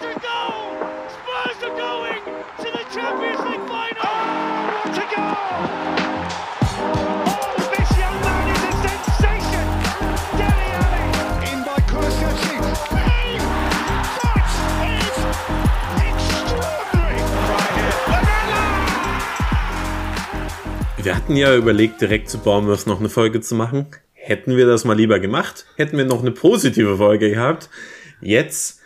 Wir hatten ja überlegt, direkt zu Bournemouth noch eine Folge zu machen. Hätten wir das mal lieber gemacht, hätten wir noch eine positive Folge gehabt. Jetzt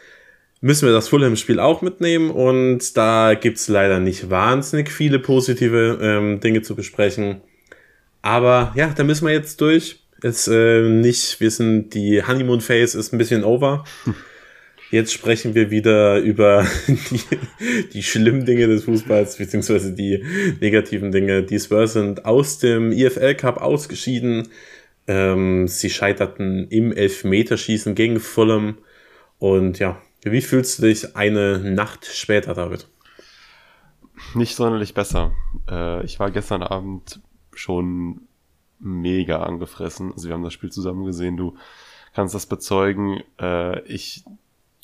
müssen wir das Fulham-Spiel auch mitnehmen und da gibt's leider nicht wahnsinnig viele positive ähm, Dinge zu besprechen. Aber ja, da müssen wir jetzt durch. Ist äh, nicht, wir sind, die Honeymoon-Phase ist ein bisschen over. Jetzt sprechen wir wieder über die, die schlimmen Dinge des Fußballs, beziehungsweise die negativen Dinge. Die Spurs sind aus dem IFL Cup ausgeschieden. Ähm, sie scheiterten im Elfmeterschießen gegen Fulham. Und ja, wie fühlst du dich eine Nacht später, David? Nicht sonderlich besser. Äh, ich war gestern Abend schon mega angefressen. Also wir haben das Spiel zusammen gesehen. Du kannst das bezeugen. Äh, ich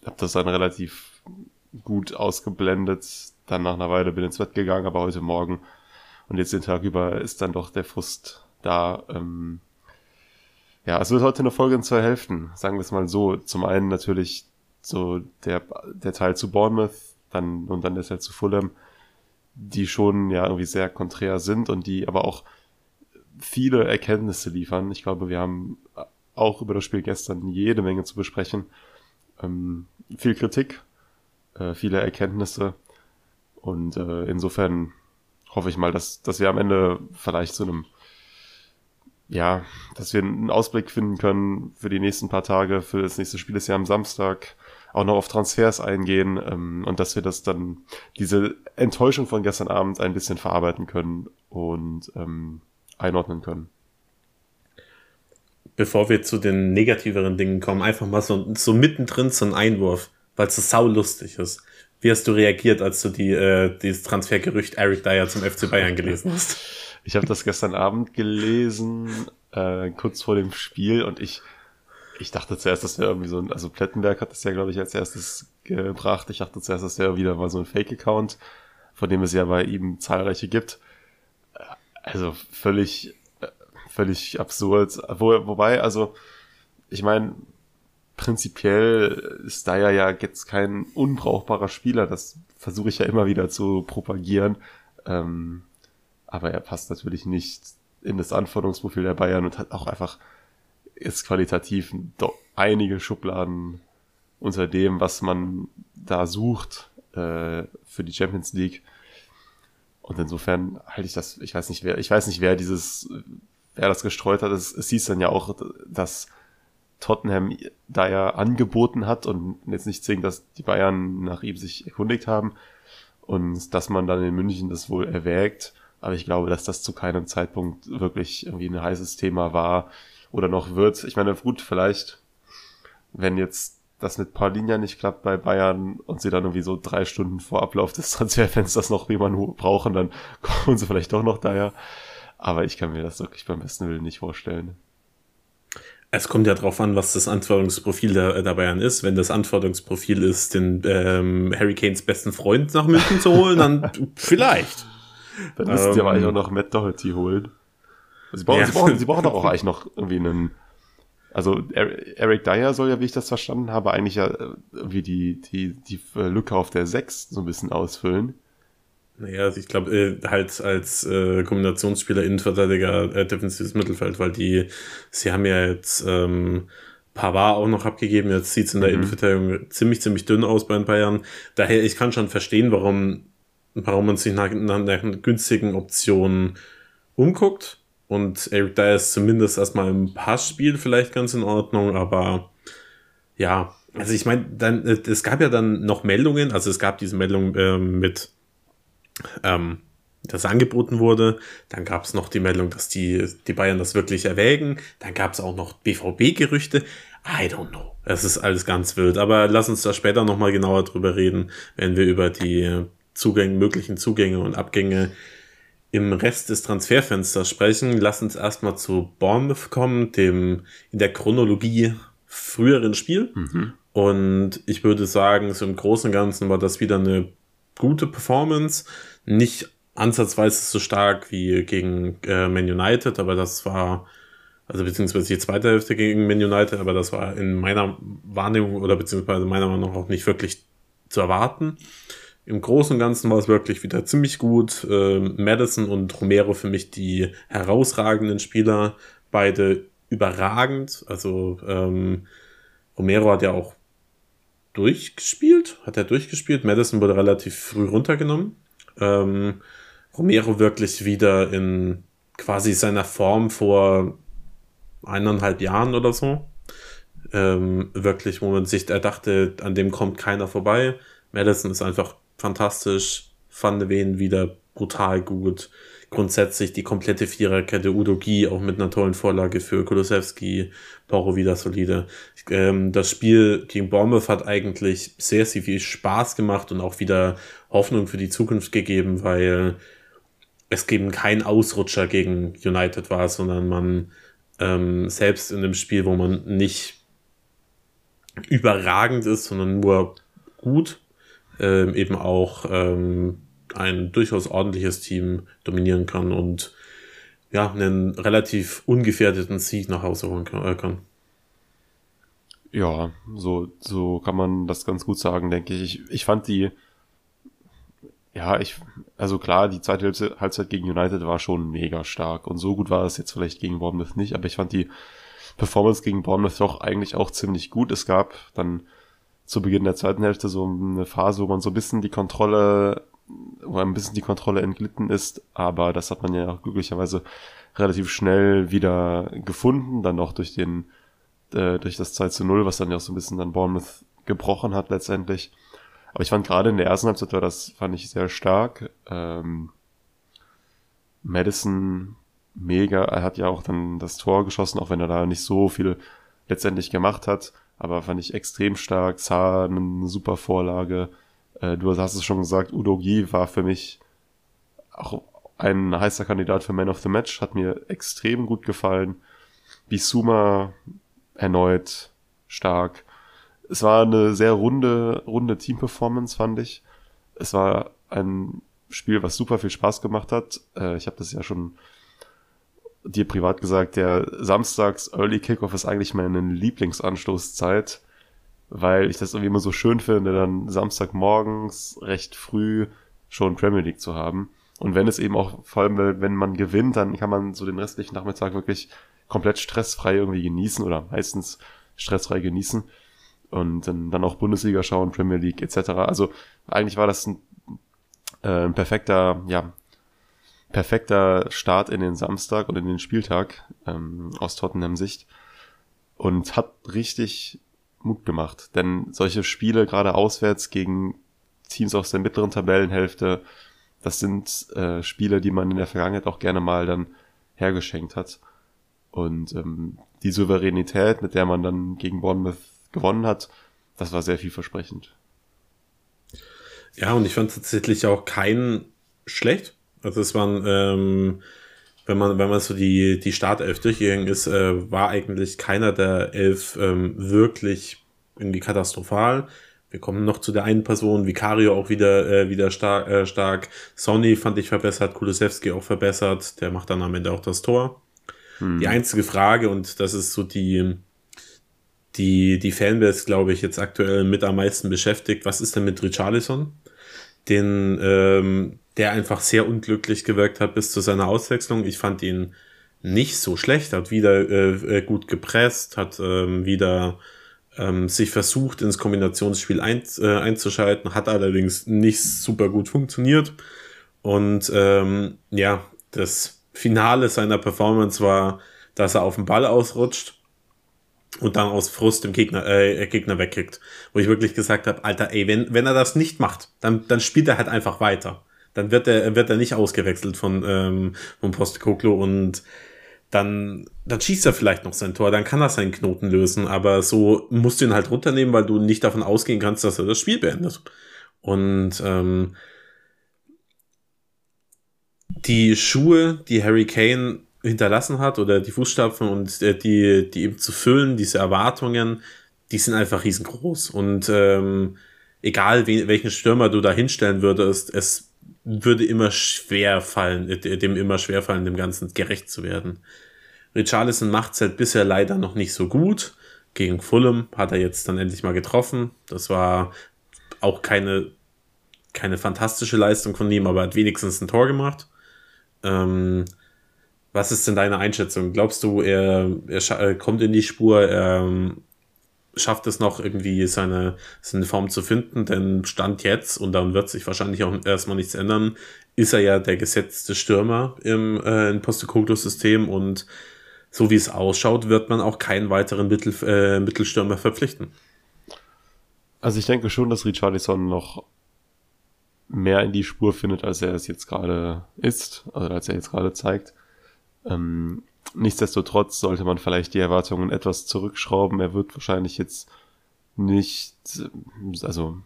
habe das dann relativ gut ausgeblendet. Dann nach einer Weile bin ins Bett gegangen, aber heute Morgen und jetzt den Tag über ist dann doch der Frust da. Ähm ja, es wird heute eine Folge in zwei Hälften, sagen wir es mal so. Zum einen natürlich so der, der Teil zu Bournemouth, dann und dann der Teil zu Fulham, die schon ja irgendwie sehr konträr sind und die aber auch viele Erkenntnisse liefern. Ich glaube, wir haben auch über das Spiel gestern jede Menge zu besprechen. Ähm, viel Kritik, äh, viele Erkenntnisse. Und äh, insofern hoffe ich mal, dass, dass wir am Ende vielleicht zu einem, ja, dass wir einen Ausblick finden können für die nächsten paar Tage, für das nächste Spiel. Ist ja am Samstag, auch noch auf Transfers eingehen ähm, und dass wir das dann, diese Enttäuschung von gestern Abend ein bisschen verarbeiten können und ähm, einordnen können bevor wir zu den negativeren Dingen kommen, einfach mal so, so mittendrin so ein Einwurf, weil es so saulustig ist. Wie hast du reagiert, als du die, äh, dieses Transfergerücht Eric Dyer zum FC Bayern gelesen hast? Ich habe das gestern Abend gelesen, äh, kurz vor dem Spiel, und ich, ich dachte zuerst, das wäre irgendwie so ein, also Plettenberg hat das ja, glaube ich, als erstes gebracht. Ich dachte zuerst, das wäre wieder mal so ein Fake-Account, von dem es ja bei ihm zahlreiche gibt. Also völlig völlig absurd. Wo, wobei, also, ich meine, prinzipiell ist Dyer ja jetzt kein unbrauchbarer Spieler. Das versuche ich ja immer wieder zu propagieren. Ähm, aber er passt natürlich nicht in das Anforderungsprofil der Bayern und hat auch einfach ist qualitativ doch einige Schubladen unter dem, was man da sucht äh, für die Champions League. Und insofern halte ich das, ich weiß nicht, wer, ich weiß nicht, wer dieses wer das gestreut hat. Es, es hieß dann ja auch, dass Tottenham da ja angeboten hat und jetzt nicht zwingend, dass die Bayern nach ihm sich erkundigt haben und dass man dann in München das wohl erwägt. Aber ich glaube, dass das zu keinem Zeitpunkt wirklich irgendwie ein heißes Thema war oder noch wird. Ich meine, gut, vielleicht, wenn jetzt das mit Paulinia nicht klappt bei Bayern und sie dann irgendwie so drei Stunden vor Ablauf des Transferfensters noch jemanden brauchen, dann kommen sie vielleicht doch noch daher. Aber ich kann mir das wirklich beim besten Willen nicht vorstellen. Es kommt ja darauf an, was das Anforderungsprofil der, der Bayern ist. Wenn das Anforderungsprofil ist, den ähm, Harry Kanes besten Freund nach München zu holen, dann vielleicht. Dann ähm, sie aber eigentlich auch noch Matt Doherty holen. Sie brauchen, ja. sie brauchen, sie brauchen doch auch eigentlich noch irgendwie einen. Also Eric Dyer soll ja, wie ich das verstanden habe, eigentlich ja äh, irgendwie die, die, die Lücke auf der 6 so ein bisschen ausfüllen. Naja, also ich glaube, äh, halt als äh, Kombinationsspieler, Innenverteidiger, äh, defensives Mittelfeld, weil die, sie haben ja jetzt ähm, Pavard auch noch abgegeben, jetzt sieht's in der mhm. Innenverteidigung ziemlich, ziemlich dünn aus bei den Bayern. Daher, ich kann schon verstehen, warum, warum man sich nach, nach einer günstigen Option umguckt. Und Eric Dyer ist zumindest erstmal im Passspiel vielleicht ganz in Ordnung, aber ja, also ich meine, dann, äh, es gab ja dann noch Meldungen, also es gab diese Meldung äh, mit ähm, das angeboten wurde. Dann gab es noch die Meldung, dass die, die Bayern das wirklich erwägen. Dann gab es auch noch BVB-Gerüchte. I don't know. Es ist alles ganz wild. Aber lass uns da später nochmal genauer drüber reden, wenn wir über die Zugänge, möglichen Zugänge und Abgänge im Rest des Transferfensters sprechen. Lass uns erstmal zu Bournemouth kommen, dem in der Chronologie früheren Spiel. Mhm. Und ich würde sagen, so im Großen und Ganzen war das wieder eine gute Performance. Nicht ansatzweise so stark wie gegen äh, Man United, aber das war, also beziehungsweise die zweite Hälfte gegen Man United, aber das war in meiner Wahrnehmung oder beziehungsweise meiner Meinung nach auch nicht wirklich zu erwarten. Im Großen und Ganzen war es wirklich wieder ziemlich gut. Äh, Madison und Romero für mich die herausragenden Spieler, beide überragend. Also ähm, Romero hat ja auch durchgespielt, hat er durchgespielt. Madison wurde relativ früh runtergenommen. Ähm, Romero wirklich wieder in quasi seiner Form vor eineinhalb Jahren oder so. Ähm, wirklich, wo man sich er dachte, an dem kommt keiner vorbei. Madison ist einfach fantastisch. Van de Ven wieder brutal gut. Grundsätzlich die komplette Viererkette Udo Gi auch mit einer tollen Vorlage für Kolosewski, Poro wieder solide. Ähm, das Spiel gegen Bournemouth hat eigentlich sehr, sehr viel Spaß gemacht und auch wieder Hoffnung für die Zukunft gegeben, weil es eben kein Ausrutscher gegen United war, sondern man ähm, selbst in einem Spiel, wo man nicht überragend ist, sondern nur gut, ähm, eben auch ähm, ein durchaus ordentliches Team dominieren kann und ja, einen relativ ungefährdeten Sieg nach Hause holen äh, kann. Ja, so, so kann man das ganz gut sagen, denke ich. Ich, ich fand die, ja, ich, also klar, die zweite Halbzeit gegen United war schon mega stark und so gut war es jetzt vielleicht gegen Bournemouth nicht, aber ich fand die Performance gegen Bournemouth doch eigentlich auch ziemlich gut. Es gab dann zu Beginn der zweiten Hälfte so eine Phase, wo man so ein bisschen die Kontrolle, wo ein bisschen die Kontrolle entglitten ist, aber das hat man ja auch glücklicherweise relativ schnell wieder gefunden, dann auch durch den, äh, durch das 2 zu 0, was dann ja auch so ein bisschen dann Bournemouth gebrochen hat letztendlich. Aber ich fand gerade in der ersten Halbzeit war das, fand ich sehr stark. Ähm, Madison mega, er hat ja auch dann das Tor geschossen, auch wenn er da nicht so viel letztendlich gemacht hat, aber fand ich extrem stark. Saar eine super Vorlage. Äh, du hast es schon gesagt, Udo Gi war für mich auch ein heißer Kandidat für Man of the Match, hat mir extrem gut gefallen. Bisuma erneut stark es war eine sehr runde, runde Team-Performance, fand ich. Es war ein Spiel, was super viel Spaß gemacht hat. Äh, ich habe das ja schon dir privat gesagt, der Samstags Early Kickoff ist eigentlich meine Lieblingsanstoßzeit, weil ich das irgendwie immer so schön finde, dann Samstagmorgens recht früh schon Premier League zu haben. Und wenn es eben auch, vor allem wenn man gewinnt, dann kann man so den restlichen Nachmittag wirklich komplett stressfrei irgendwie genießen oder meistens stressfrei genießen und dann, auch Bundesliga schauen, Premier League etc. Also eigentlich war das ein, äh, ein perfekter, ja, perfekter Start in den Samstag und in den Spieltag ähm, aus Tottenham Sicht und hat richtig Mut gemacht, denn solche Spiele gerade auswärts gegen Teams aus der mittleren Tabellenhälfte, das sind äh, Spiele, die man in der Vergangenheit auch gerne mal dann hergeschenkt hat. Und ähm, die Souveränität, mit der man dann gegen Bournemouth gewonnen hat, das war sehr vielversprechend. Ja, und ich fand tatsächlich auch keinen schlecht. Also es waren, ähm, wenn man, wenn man so die, die Startelf durchgegangen ist, äh, war eigentlich keiner der elf ähm, wirklich irgendwie katastrophal. Wir kommen noch zu der einen Person, Vicario auch wieder, äh, wieder star äh, stark. Sonny fand ich verbessert, Kulusewski auch verbessert, der macht dann am Ende auch das Tor. Hm. Die einzige Frage, und das ist so die, die, die Fanbase, glaube ich, jetzt aktuell mit am meisten beschäftigt. Was ist denn mit Richarlison? Den, ähm, der einfach sehr unglücklich gewirkt hat bis zu seiner Auswechslung. Ich fand ihn nicht so schlecht, hat wieder äh, äh gut gepresst, hat ähm, wieder ähm, sich versucht, ins Kombinationsspiel ein, äh, einzuschalten, hat allerdings nicht super gut funktioniert. Und ähm, ja, das Finale seiner Performance war, dass er auf den Ball ausrutscht und dann aus Frust dem Gegner, äh, Gegner wegkickt. Wo ich wirklich gesagt habe, Alter, ey, wenn, wenn er das nicht macht, dann, dann spielt er halt einfach weiter. Dann wird er, wird er nicht ausgewechselt von, ähm, von Postekoglu und dann, dann schießt er vielleicht noch sein Tor, dann kann er seinen Knoten lösen, aber so musst du ihn halt runternehmen, weil du nicht davon ausgehen kannst, dass er das Spiel beendet. Und ähm, die Schuhe, die Harry Kane hinterlassen hat oder die Fußstapfen und äh, die, die eben zu füllen, diese Erwartungen, die sind einfach riesengroß. Und ähm, egal wen, welchen Stürmer du da hinstellen würdest, es würde immer schwer fallen, äh, dem immer schwer fallen, dem Ganzen gerecht zu werden. Richarlison macht es halt bisher leider noch nicht so gut. Gegen Fulham hat er jetzt dann endlich mal getroffen. Das war auch keine, keine fantastische Leistung von ihm, aber hat wenigstens ein Tor gemacht. Ähm, was ist denn deine Einschätzung? Glaubst du, er, er kommt in die Spur, er schafft es noch irgendwie seine, seine Form zu finden? Denn Stand jetzt, und dann wird sich wahrscheinlich auch erstmal nichts ändern, ist er ja der gesetzte Stürmer im, äh, Postecoglou-System und so wie es ausschaut, wird man auch keinen weiteren Mittel, äh, Mittelstürmer verpflichten. Also ich denke schon, dass Richarlison noch mehr in die Spur findet, als er es jetzt gerade ist, also als er jetzt gerade zeigt. Ähm, nichtsdestotrotz sollte man vielleicht die Erwartungen etwas zurückschrauben. Er wird wahrscheinlich jetzt nicht, also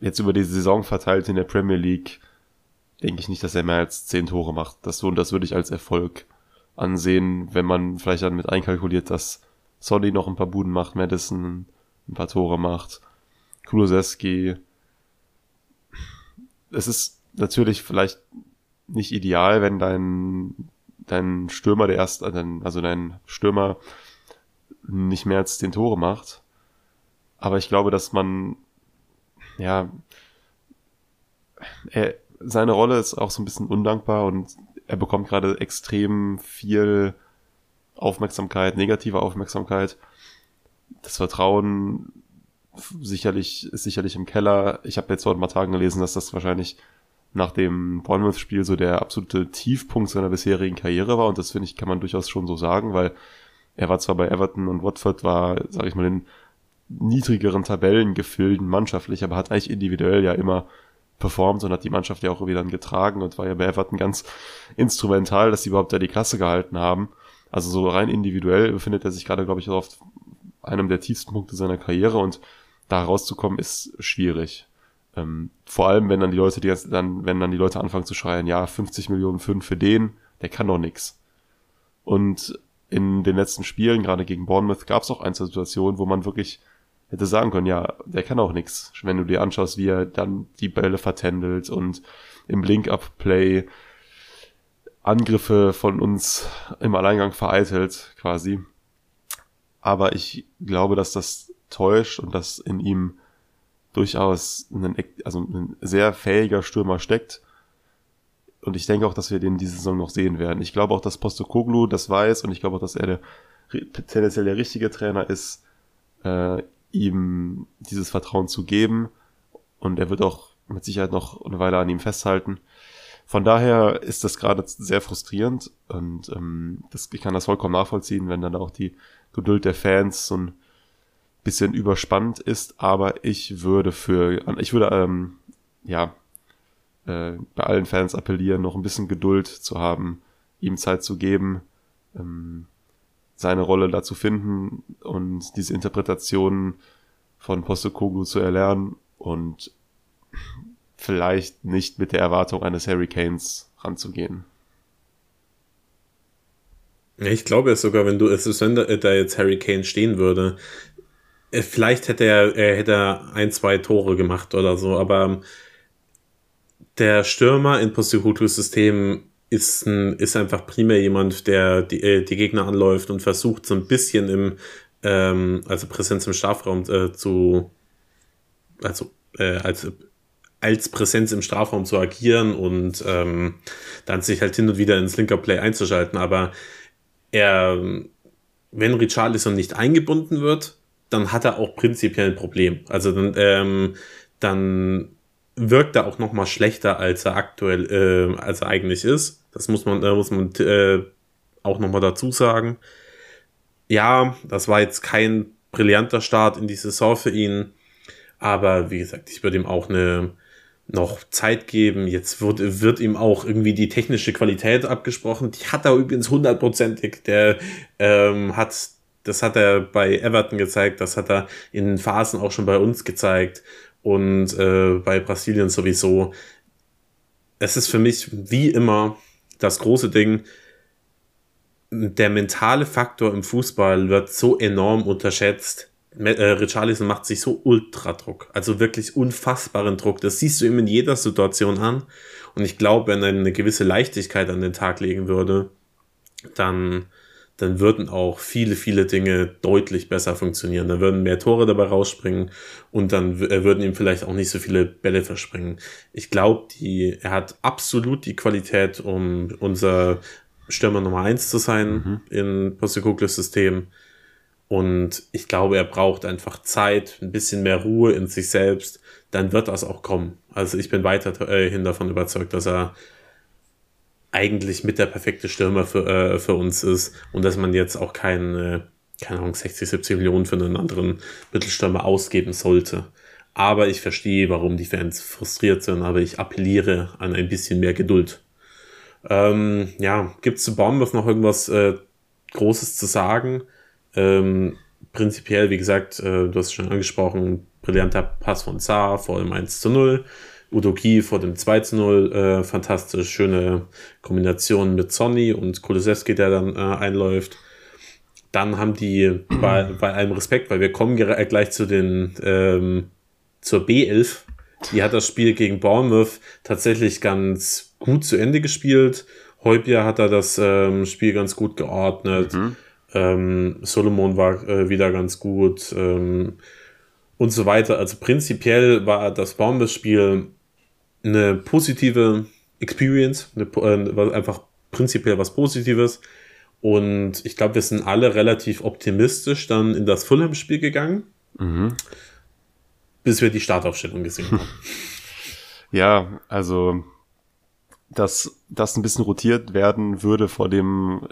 jetzt über die Saison verteilt in der Premier League, denke ich nicht, dass er mehr als zehn Tore macht. Das, das würde ich als Erfolg ansehen, wenn man vielleicht dann mit einkalkuliert, dass Solly noch ein paar Buden macht, Madison ein paar Tore macht, Kulusewski. Es ist natürlich vielleicht nicht ideal, wenn dein, dein Stürmer der erste, also dein Stürmer nicht mehr als zehn Tore macht. Aber ich glaube, dass man, ja, er, seine Rolle ist auch so ein bisschen undankbar und er bekommt gerade extrem viel Aufmerksamkeit, negative Aufmerksamkeit. Das Vertrauen sicherlich ist sicherlich im Keller. Ich habe jetzt vor ein paar Tagen gelesen, dass das wahrscheinlich nach dem Bournemouth-Spiel so der absolute Tiefpunkt seiner bisherigen Karriere war und das finde ich kann man durchaus schon so sagen, weil er war zwar bei Everton und Watford war, sage ich mal, in niedrigeren Tabellen gefüllt mannschaftlich, aber hat eigentlich individuell ja immer performt und hat die Mannschaft ja auch wieder getragen und war ja bei Everton ganz instrumental, dass sie überhaupt da die Klasse gehalten haben. Also so rein individuell befindet er sich gerade, glaube ich, auf einem der tiefsten Punkte seiner Karriere und da rauszukommen ist schwierig. Ähm, vor allem, wenn dann die Leute, die dann, wenn dann die Leute anfangen zu schreien, ja, 50 Millionen Pfund für den, der kann doch nix. Und in den letzten Spielen, gerade gegen Bournemouth, gab es auch ein, zwei Situationen, wo man wirklich hätte sagen können, ja, der kann auch nix. Wenn du dir anschaust, wie er dann die Bälle vertändelt und im Link-Up-Play Angriffe von uns im Alleingang vereitelt, quasi. Aber ich glaube, dass das täuscht und dass in ihm durchaus ein, also ein sehr fähiger Stürmer steckt. Und ich denke auch, dass wir den diese Saison noch sehen werden. Ich glaube auch, dass Postokoglu das weiß und ich glaube auch, dass er der tendenziell der richtige Trainer ist, äh, ihm dieses Vertrauen zu geben. Und er wird auch mit Sicherheit noch eine Weile an ihm festhalten. Von daher ist das gerade sehr frustrierend und ähm, das, ich kann das vollkommen nachvollziehen, wenn dann auch die Geduld der Fans so ein bisschen überspannt ist. Aber ich würde für, ich würde ähm, ja äh, bei allen Fans appellieren, noch ein bisschen Geduld zu haben, ihm Zeit zu geben. Ähm, seine Rolle da zu finden und diese Interpretationen von Postecoglou zu erlernen und vielleicht nicht mit der Erwartung eines Hurricanes ranzugehen. Ich glaube es sogar, wenn du es wenn da jetzt Harry Kane stehen würde, vielleicht hätte er, er hätte ein, zwei Tore gemacht oder so, aber der Stürmer in Postecoglou-System ist, ein, ist einfach primär jemand, der die, äh, die Gegner anläuft und versucht so ein bisschen im, ähm, also Präsenz im Strafraum äh, zu, also äh, als, als Präsenz im Strafraum zu agieren und ähm, dann sich halt hin und wieder ins linker Play einzuschalten. Aber er, wenn Richarlison nicht eingebunden wird, dann hat er auch prinzipiell ein Problem. Also dann, ähm, dann wirkt er auch noch mal schlechter, als er aktuell, äh, als er eigentlich ist. Das muss man, da muss man äh, auch nochmal dazu sagen. Ja, das war jetzt kein brillanter Start in die Saison für ihn. Aber wie gesagt, ich würde ihm auch eine noch Zeit geben. Jetzt wird, wird ihm auch irgendwie die technische Qualität abgesprochen. Die hat er übrigens hundertprozentig. Der ähm, hat, das hat er bei Everton gezeigt, das hat er in Phasen auch schon bei uns gezeigt und äh, bei Brasilien sowieso. Es ist für mich wie immer das große Ding, der mentale Faktor im Fußball wird so enorm unterschätzt. äh, Richarlison macht sich so ultra Druck, also wirklich unfassbaren Druck. Das siehst du ihm in jeder Situation an. Und ich glaube, wenn er eine gewisse Leichtigkeit an den Tag legen würde, dann, dann würden auch viele, viele Dinge deutlich besser funktionieren. Da würden mehr Tore dabei rausspringen und dann äh, würden ihm vielleicht auch nicht so viele Bälle verspringen. Ich glaube, die, er hat absolut die Qualität, um unser Stürmer Nummer eins zu sein mhm. in Postekogles System. Und ich glaube, er braucht einfach Zeit, ein bisschen mehr Ruhe in sich selbst. Dann wird das auch kommen. Also ich bin weiterhin davon überzeugt, dass er eigentlich mit der perfekte Stürmer für, äh, für uns ist und dass man jetzt auch keine, keine Ahnung, 60, 70 Millionen für einen anderen Mittelstürmer ausgeben sollte. Aber ich verstehe, warum die Fans frustriert sind, aber ich appelliere an ein bisschen mehr Geduld. Ähm, ja, gibt es zu Bournemouth noch irgendwas äh, Großes zu sagen? Ähm, prinzipiell, wie gesagt, äh, du hast schon angesprochen, brillanter Pass von Saar vor dem 1 zu 0. Udoki vor dem 2 zu 0, äh, fantastisch, schöne Kombination mit Sonny und Kulusewski, der dann äh, einläuft. Dann haben die bei, bei allem Respekt, weil wir kommen äh, gleich zu den ähm, zur B11. Die hat das Spiel gegen Bournemouth tatsächlich ganz gut zu Ende gespielt. Heubier hat da das ähm, Spiel ganz gut geordnet. Mhm. Ähm, Solomon war äh, wieder ganz gut ähm, und so weiter. Also prinzipiell war das Bournemouth-Spiel eine positive Experience, eine, äh, einfach prinzipiell was Positives. Und ich glaube, wir sind alle relativ optimistisch dann in das Fulham-Spiel gegangen, mhm. bis wir die Startaufstellung gesehen haben. Ja, also dass das ein bisschen rotiert werden würde vor dem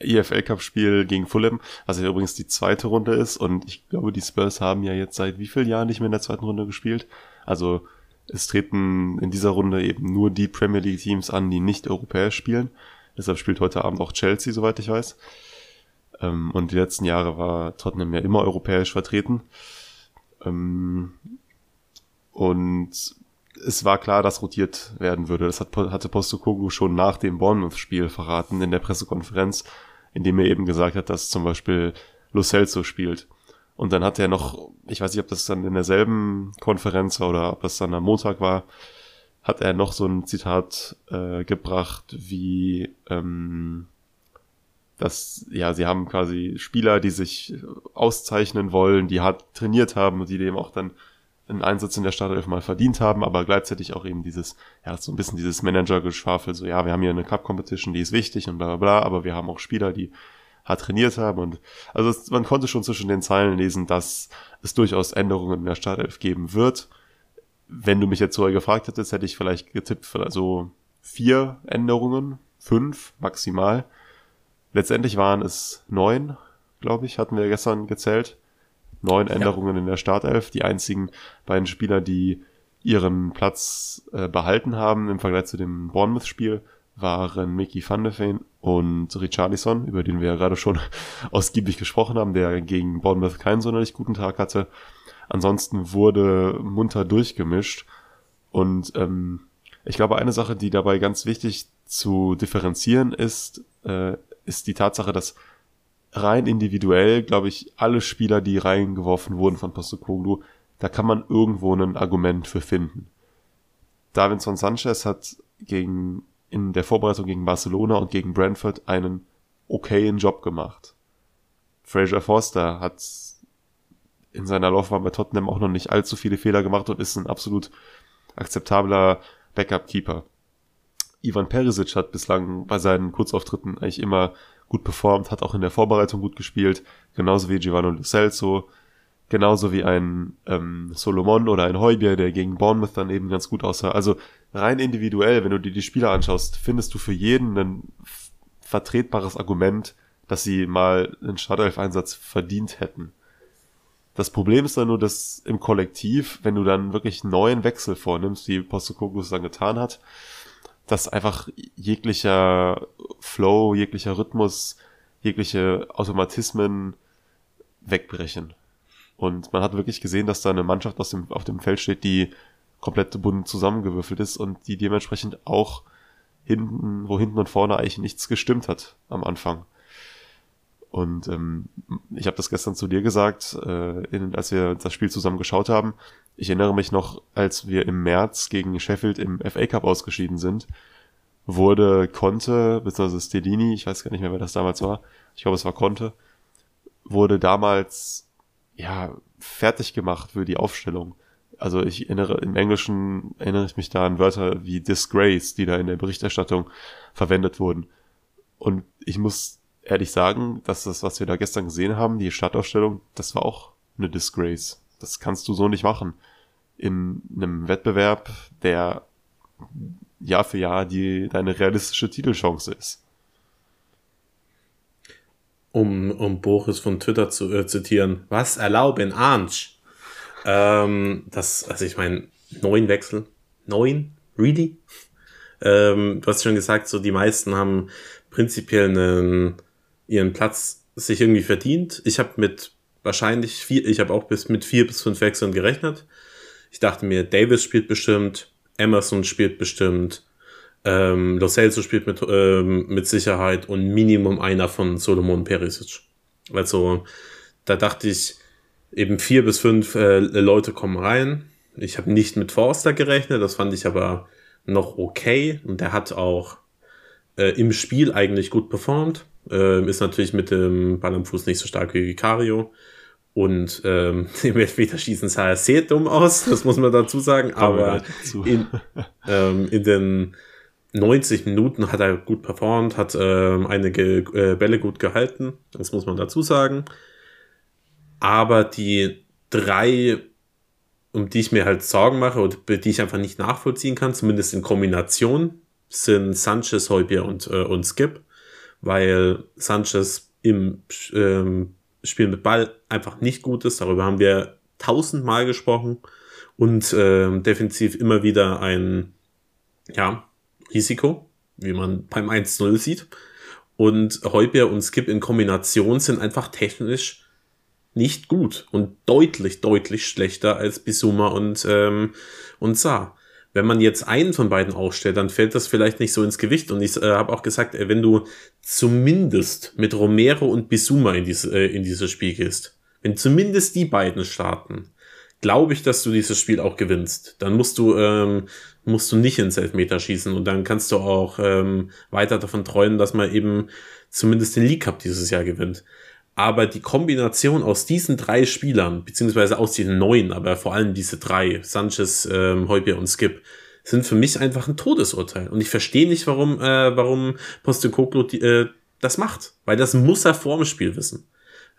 äh, EFL Cup Spiel gegen Fulham, was ja übrigens die zweite Runde ist und ich glaube, die Spurs haben ja jetzt seit wie vielen Jahren nicht mehr in der zweiten Runde gespielt. Also es treten in dieser Runde eben nur die Premier League Teams an, die nicht europäisch spielen. Deshalb spielt heute Abend auch Chelsea, soweit ich weiß. Ähm, und die letzten Jahre war Tottenham ja immer europäisch vertreten. Ähm, und es war klar, dass rotiert werden würde. Das hat, hatte Postecoglou schon nach dem Bournemouth-Spiel verraten in der Pressekonferenz, indem er eben gesagt hat, dass zum Beispiel Lo Celso spielt. Und dann hat er noch, ich weiß nicht, ob das dann in derselben Konferenz war oder ob das dann am Montag war, hat er noch so ein Zitat äh, gebracht, wie ähm, dass, ja, sie haben quasi Spieler, die sich auszeichnen wollen, die hart trainiert haben und die dem auch dann einen Einsatz in der Startelf mal verdient haben, aber gleichzeitig auch eben dieses, ja, so ein bisschen dieses Manager-Geschwafel, so, ja, wir haben hier eine Cup-Competition, die ist wichtig und bla bla bla, aber wir haben auch Spieler, die hart trainiert haben und also es, man konnte schon zwischen den Zeilen lesen, dass es durchaus Änderungen in der Startelf geben wird. Wenn du mich jetzt vorher gefragt hättest, hätte ich vielleicht getippt für also vier Änderungen, fünf maximal. Letztendlich waren es neun, glaube ich, hatten wir gestern gezählt. Neun Änderungen ja. in der Startelf. Die einzigen beiden Spieler, die ihren Platz äh, behalten haben im Vergleich zu dem Bournemouth-Spiel, waren Mickey van der Feen und Richarlison, über den wir ja gerade schon ausgiebig gesprochen haben, der gegen Bournemouth keinen sonderlich guten Tag hatte. Ansonsten wurde munter durchgemischt und ähm, ich glaube, eine Sache, die dabei ganz wichtig zu differenzieren ist, äh, ist die Tatsache, dass rein individuell, glaube ich, alle Spieler, die reingeworfen wurden von Postecoglou, da kann man irgendwo ein Argument für finden. Davinson Sanchez hat gegen in der Vorbereitung gegen Barcelona und gegen Brentford einen okayen Job gemacht. Fraser Forster hat in seiner Laufbahn bei Tottenham auch noch nicht allzu viele Fehler gemacht und ist ein absolut akzeptabler Backup-Keeper. Ivan Perisic hat bislang bei seinen Kurzauftritten eigentlich immer gut performt, hat auch in der Vorbereitung gut gespielt, genauso wie Giovanni Lo Celso, genauso wie ein ähm, Solomon oder ein Heubier, der gegen Bournemouth dann eben ganz gut aussah. Also rein individuell, wenn du dir die Spieler anschaust, findest du für jeden ein vertretbares Argument, dass sie mal einen Startelf-Einsatz verdient hätten. Das Problem ist dann nur, dass im Kollektiv, wenn du dann wirklich einen neuen Wechsel vornimmst, wie Postecoglou dann getan hat, dass einfach jeglicher Flow, jeglicher Rhythmus, jegliche Automatismen wegbrechen. Und man hat wirklich gesehen, dass da eine Mannschaft aus dem, auf dem Feld steht, die komplett bunt zusammengewürfelt ist und die dementsprechend auch hinten, wo hinten und vorne eigentlich nichts gestimmt hat am Anfang. Und ähm, ich habe das gestern zu dir gesagt, äh, in, als wir das Spiel zusammen geschaut haben. Ich erinnere mich noch, als wir im März gegen Sheffield im FA Cup ausgeschieden sind, wurde Conte, beziehungsweise Stellini, ich weiß gar nicht mehr, wer das damals war, ich glaube, es war Conte, wurde damals ja fertig gemacht für die Aufstellung. Also ich erinnere, im Englischen erinnere ich mich da an Wörter wie Disgrace, die da in der Berichterstattung verwendet wurden. Und ich muss ehrlich sagen, dass das, was wir da gestern gesehen haben, die Startaufstellung, das war auch eine Disgrace. Das kannst du so nicht machen. In einem Wettbewerb, der Jahr für Jahr die deine realistische Titelchance ist. Um, um Boris von Twitter zu äh, zitieren, was erlauben Arnsch? Ähm, das, also ich meine, neun Wechsel. Neun? Really? Ähm, du hast schon gesagt, so die meisten haben prinzipiell einen, ihren Platz sich irgendwie verdient. Ich habe mit wahrscheinlich vier, ich habe auch bis mit vier bis fünf Wechseln gerechnet. Ich dachte mir, Davis spielt bestimmt, Emerson spielt bestimmt, ähm, Lo Celso spielt mit, ähm, mit Sicherheit und Minimum einer von Solomon Perisic. Also da dachte ich, eben vier bis fünf äh, Leute kommen rein. Ich habe nicht mit Forster gerechnet, das fand ich aber noch okay. Und der hat auch äh, im Spiel eigentlich gut performt. Ähm, ist natürlich mit dem Ball am Fuß nicht so stark wie Vicario. Und ähm, im Elfmeterschießen sah er sehr dumm aus, das muss man dazu sagen. Aber in, ähm, in den 90 Minuten hat er gut performt, hat ähm, einige äh, Bälle gut gehalten, das muss man dazu sagen. Aber die drei, um die ich mir halt Sorgen mache und die ich einfach nicht nachvollziehen kann, zumindest in Kombination, sind Sanchez, Heubier und, äh, und Skip, weil Sanchez im ähm, Spiel mit Ball einfach nicht gut ist. Darüber haben wir tausendmal gesprochen und äh, defensiv immer wieder ein ja, Risiko, wie man beim 1-0 sieht. Und Heubier und Skip in Kombination sind einfach technisch nicht gut und deutlich, deutlich schlechter als Bisuma und, ähm, und Saar. Wenn man jetzt einen von beiden aufstellt, dann fällt das vielleicht nicht so ins Gewicht. Und ich äh, habe auch gesagt, äh, wenn du zumindest mit Romero und Bisuma in, diese, äh, in dieses Spiel gehst, wenn zumindest die beiden starten, glaube ich, dass du dieses Spiel auch gewinnst. Dann musst du, ähm, musst du nicht ins Elfmeter schießen und dann kannst du auch ähm, weiter davon träumen, dass man eben zumindest den League Cup dieses Jahr gewinnt. Aber die Kombination aus diesen drei Spielern, beziehungsweise aus diesen neun, aber vor allem diese drei, Sanchez, ähm, Heubier und Skip, sind für mich einfach ein Todesurteil. Und ich verstehe nicht, warum, äh, warum Postecoglou äh, das macht. Weil das muss er vor dem Spiel wissen.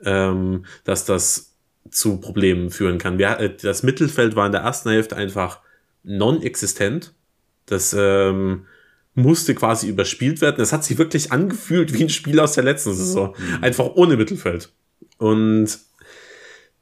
Ähm, dass das zu Problemen führen kann. Wir, äh, das Mittelfeld war in der ersten Hälfte einfach non-existent. Das ähm, musste quasi überspielt werden. Es hat sich wirklich angefühlt wie ein Spiel aus der letzten Saison. Mhm. Einfach ohne Mittelfeld. Und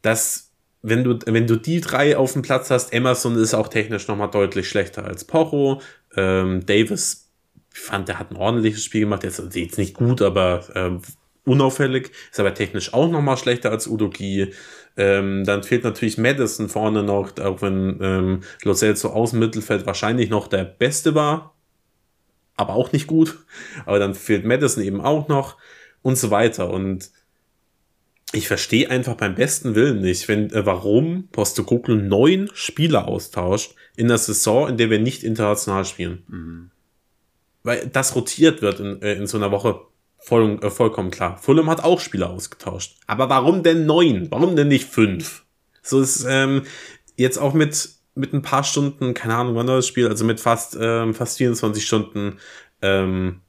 das, wenn du, wenn du die drei auf dem Platz hast, Emerson ist auch technisch nochmal deutlich schlechter als Porro. Ähm, Davis, ich fand, der hat ein ordentliches Spiel gemacht. Jetzt, jetzt nicht gut, aber ähm, unauffällig. Ist aber technisch auch nochmal schlechter als Udogi. Ähm, dann fehlt natürlich Madison vorne noch, auch wenn ähm, Lo Celso aus dem Mittelfeld wahrscheinlich noch der Beste war aber auch nicht gut. Aber dann fehlt Madison eben auch noch und so weiter. Und ich verstehe einfach beim besten Willen nicht, wenn, äh, warum Postecoglou neun Spieler austauscht in der Saison, in der wir nicht international spielen. Mhm. Weil das rotiert wird in, äh, in so einer Woche voll, äh, vollkommen klar. Fulham hat auch Spieler ausgetauscht. Aber warum denn neun? Warum denn nicht fünf? So ist ähm, jetzt auch mit mit ein paar Stunden, keine Ahnung, wann war das Spiel, also mit fast, ähm, fast 24 Stunden, ähm,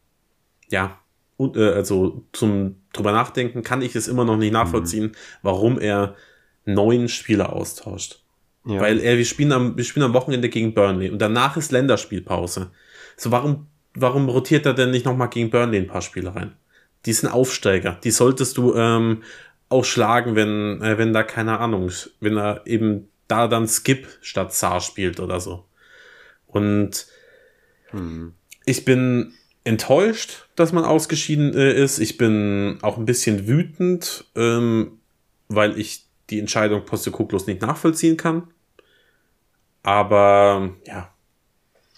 ja, und, äh, also zum drüber nachdenken, kann ich es immer noch nicht nachvollziehen, mhm. warum er neun Spieler austauscht. Ja. Weil er, wir spielen am, wir spielen am Wochenende gegen Burnley und danach ist Länderspielpause. So, warum, warum rotiert er denn nicht nochmal gegen Burnley ein paar Spiele rein? Die sind Aufsteiger. Die solltest du ähm, auch schlagen, wenn, äh, wenn da, keine Ahnung, wenn er eben da dann Skip statt Saar spielt oder so. Und hm. ich bin enttäuscht, dass man ausgeschieden äh, ist. Ich bin auch ein bisschen wütend, ähm, weil ich die Entscheidung Postecoglous nicht nachvollziehen kann. Aber ja,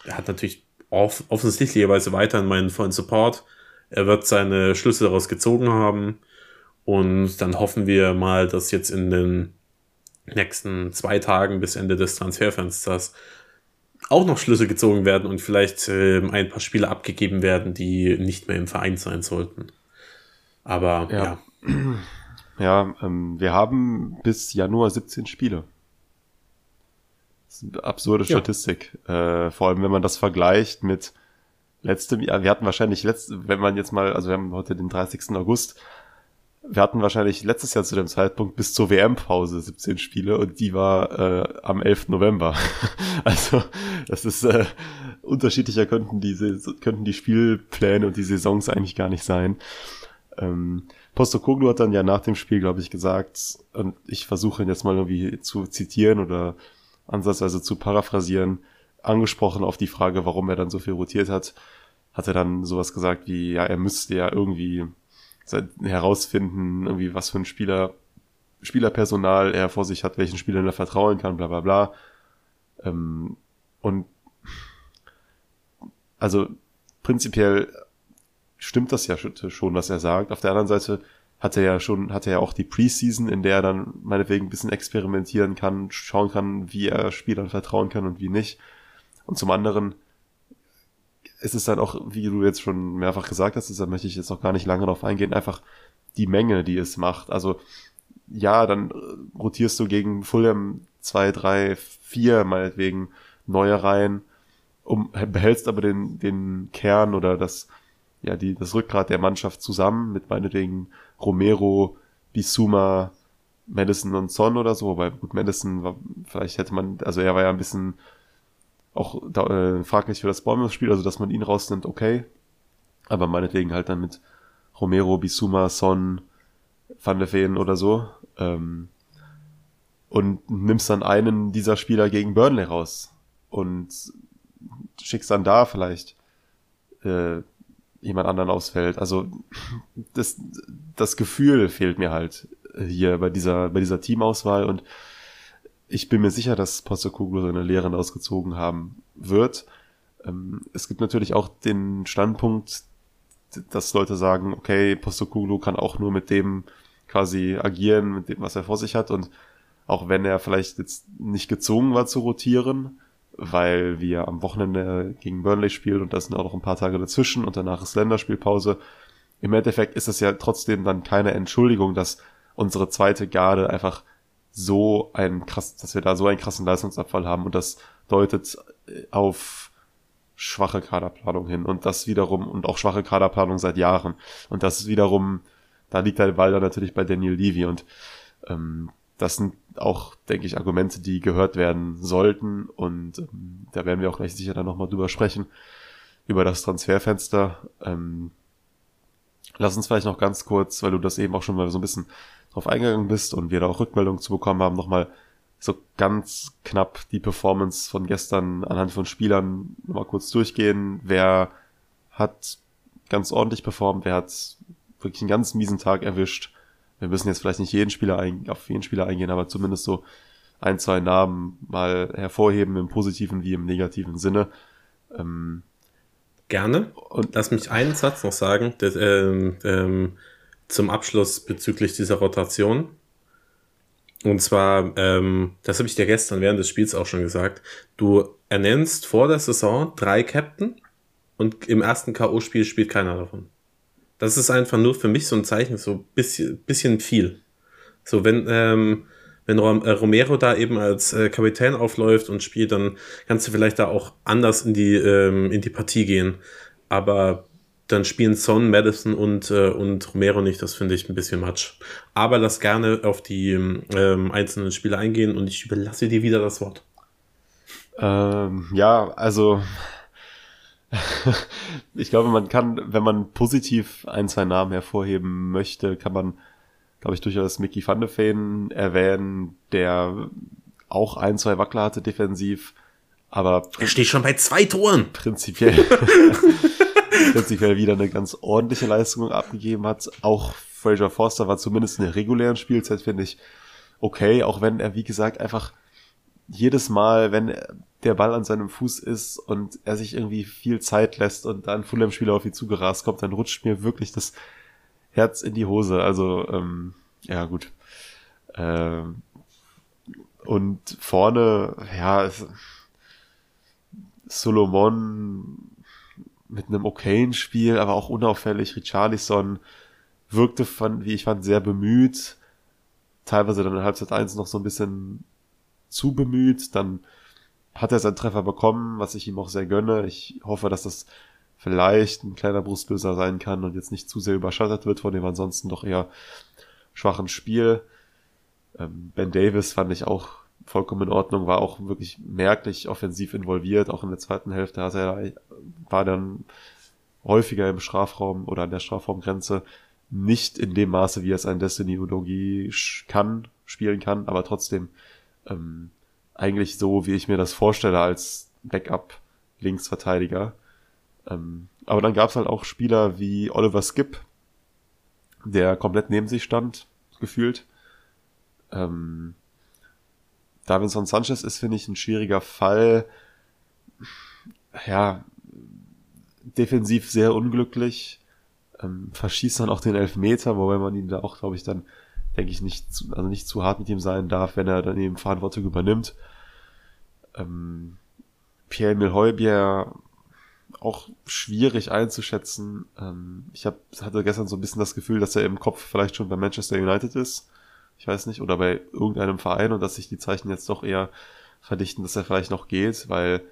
er hat natürlich off offensichtlicherweise weiterhin meinen vollen Support. Er wird seine Schlüsse daraus gezogen haben. Und dann hoffen wir mal, dass jetzt in den nächsten zwei Tagen bis Ende des Transferfensters auch noch Schlüsse gezogen werden und vielleicht äh, ein paar Spiele abgegeben werden, die nicht mehr im Verein sein sollten. Aber ja. Ja, ja ähm, wir haben bis Januar 17 Spiele. Das ist eine absurde Ja. Statistik. Äh, vor allem, wenn man das vergleicht mit letztem Jahr. Wir hatten wahrscheinlich letzte, wenn man jetzt mal, also wir haben heute den 30. August. Wir hatten wahrscheinlich letztes Jahr zu dem Zeitpunkt bis zur WM-Pause 17 Spiele und die war äh, am 11. November. also das ist äh, unterschiedlicher könnten diese könnten die Spielpläne und die Saisons eigentlich gar nicht sein. Ähm, Postokoglu hat dann ja nach dem Spiel, glaube ich, gesagt, und ich versuche ihn jetzt mal irgendwie zu zitieren oder ansatzweise zu paraphrasieren, angesprochen auf die Frage, warum er dann so viel rotiert hat, hat er dann sowas gesagt wie, ja, er müsste ja irgendwie herausfinden, irgendwie was für ein Spieler, Spielerpersonal er vor sich hat, welchen Spielern er vertrauen kann, bla bla bla. Ähm, und also prinzipiell stimmt das ja sch- schon, was er sagt. Auf der anderen Seite hat er ja schon, hat er ja auch die Preseason, in der er dann meinetwegen ein bisschen experimentieren kann, schauen kann, wie er Spielern vertrauen kann und wie nicht. Und zum anderen ist es dann auch, wie du jetzt schon mehrfach gesagt hast, da möchte ich jetzt noch gar nicht lange darauf eingehen, einfach die Menge, die es macht. Also ja, dann äh, rotierst du gegen Fulham zwei, drei, vier meinetwegen neue Reihen, um, behältst aber den, den Kern oder das, ja, die, das Rückgrat der Mannschaft zusammen mit meinetwegen Romero, Bisuma, Madison und Son oder so, wobei gut, Madison war, vielleicht hätte man, also er war ja ein bisschen auch da, äh, fraglich für das Bournemouth-Spiel, also dass man ihn rausnimmt, okay. Aber meinetwegen halt dann mit Romero, Bisuma, Son, Van der Ven oder so. Ähm, und nimmst dann einen dieser Spieler gegen Burnley raus und schickst dann da vielleicht äh, jemand anderen ausfällt. Also das, das Gefühl fehlt mir halt hier bei dieser, bei dieser Teamauswahl und ich bin mir sicher, dass Postecoglou seine Lehren ausgezogen haben wird. Ähm, es gibt natürlich auch den Standpunkt, dass Leute sagen, okay, Postecoglou kann auch nur mit dem quasi agieren, mit dem, was er vor sich hat und auch wenn er vielleicht jetzt nicht gezwungen war zu rotieren, weil wir am Wochenende gegen Burnley spielen und da sind auch noch ein paar Tage dazwischen und danach ist Länderspielpause. Im Endeffekt ist es ja trotzdem dann keine Entschuldigung, dass unsere zweite Garde einfach so einen krass, dass wir da so einen krassen Leistungsabfall haben und das deutet auf schwache Kaderplanung hin und das wiederum und auch schwache Kaderplanung seit Jahren und das wiederum, da liegt der Ball dann natürlich bei Daniel Levy und ähm, das sind auch, denke ich, Argumente, die gehört werden sollten und ähm, da werden wir auch gleich sicher dann nochmal drüber sprechen, über das Transferfenster. Ähm, lass uns vielleicht noch ganz kurz, weil du das eben auch schon mal so ein bisschen drauf eingegangen bist und wir da auch Rückmeldungen zu bekommen haben, nochmal so ganz knapp die Performance von gestern anhand von Spielern nochmal kurz durchgehen. Wer hat ganz ordentlich performt, wer hat wirklich einen ganz miesen Tag erwischt. Wir müssen jetzt vielleicht nicht jeden Spieler ein, auf jeden Spieler eingehen, aber zumindest so ein, zwei Namen mal hervorheben im positiven wie im negativen Sinne. Ähm, Gerne. Und lass mich einen Satz noch sagen, das, ähm, ähm, zum Abschluss bezüglich dieser Rotation. Und zwar, ähm, das habe ich dir gestern während des Spiels auch schon gesagt, du ernennst vor der Saison drei Captain und im ersten K.O.-Spiel spielt keiner davon. Das ist einfach nur für mich so ein Zeichen, so bisschen, bisschen viel. So, wenn, ähm, wenn äh, Romero da eben als äh, Kapitän aufläuft und spielt, dann kannst du vielleicht da auch anders in die, ähm, in die Partie gehen. Aber dann spielen Son, Madison und, äh, und Romero nicht. Das finde ich ein bisschen matsch. Aber lass gerne auf die ähm, einzelnen Spiele eingehen und ich überlasse dir wieder das Wort. Ähm, ja, also ich glaube, man kann, wenn man positiv ein, zwei Namen hervorheben möchte, kann man, glaube ich, durchaus Mickey van de Ven erwähnen, der auch ein, zwei Wackler hatte defensiv, aber Er steht schon bei zwei Toren. prinzipiell, prinzipiell wieder eine ganz ordentliche Leistung abgegeben hat. Auch Fraser Forster war zumindest in der regulären Spielzeit, finde ich, okay, auch wenn er, wie gesagt, einfach jedes Mal, wenn der Ball an seinem Fuß ist und er sich irgendwie viel Zeit lässt und da ein Fulham-Spieler auf ihn zugerast kommt, dann rutscht mir wirklich das Herz in die Hose. Also, ähm, ja, gut. Ähm, und vorne, ja, Solomon mit einem okayen Spiel, aber auch unauffällig. Richarlison wirkte, von, wie ich fand, sehr bemüht. Teilweise dann in Halbzeit 1 noch so ein bisschen zu bemüht. Dann hat er seinen Treffer bekommen, was ich ihm auch sehr gönne. Ich hoffe, dass das vielleicht ein kleiner Brustlöser sein kann und jetzt nicht zu sehr überschattet wird von dem ansonsten doch eher schwachen Spiel. Ähm, ben Davis fand ich auch vollkommen in Ordnung, war auch wirklich merklich offensiv involviert, auch in der zweiten Hälfte hat er, war dann häufiger im Strafraum oder an der Strafraumgrenze, nicht in dem Maße, wie es ein Destiny Udogi kann, spielen kann, aber trotzdem ähm, eigentlich so, wie ich mir das vorstelle als Backup Linksverteidiger. Ähm, aber dann gab es halt auch Spieler wie Oliver Skip, der komplett neben sich stand, gefühlt. Ähm, Davinson Sanchez ist, finde ich, ein schwieriger Fall. Ja, defensiv sehr unglücklich. Ähm, verschießt dann auch den Elfmeter, wobei man ihn da auch, glaube ich, dann, denke ich, nicht zu, also nicht zu hart mit ihm sein darf, wenn er dann eben Verantwortung übernimmt. Ähm, Pierre-Emile Heubier auch schwierig einzuschätzen. Ähm, ich hab, hatte gestern so ein bisschen das Gefühl, dass er im Kopf vielleicht schon bei Manchester United ist ich weiß nicht, oder bei irgendeinem Verein und dass sich die Zeichen jetzt doch eher verdichten, dass er vielleicht noch geht, weil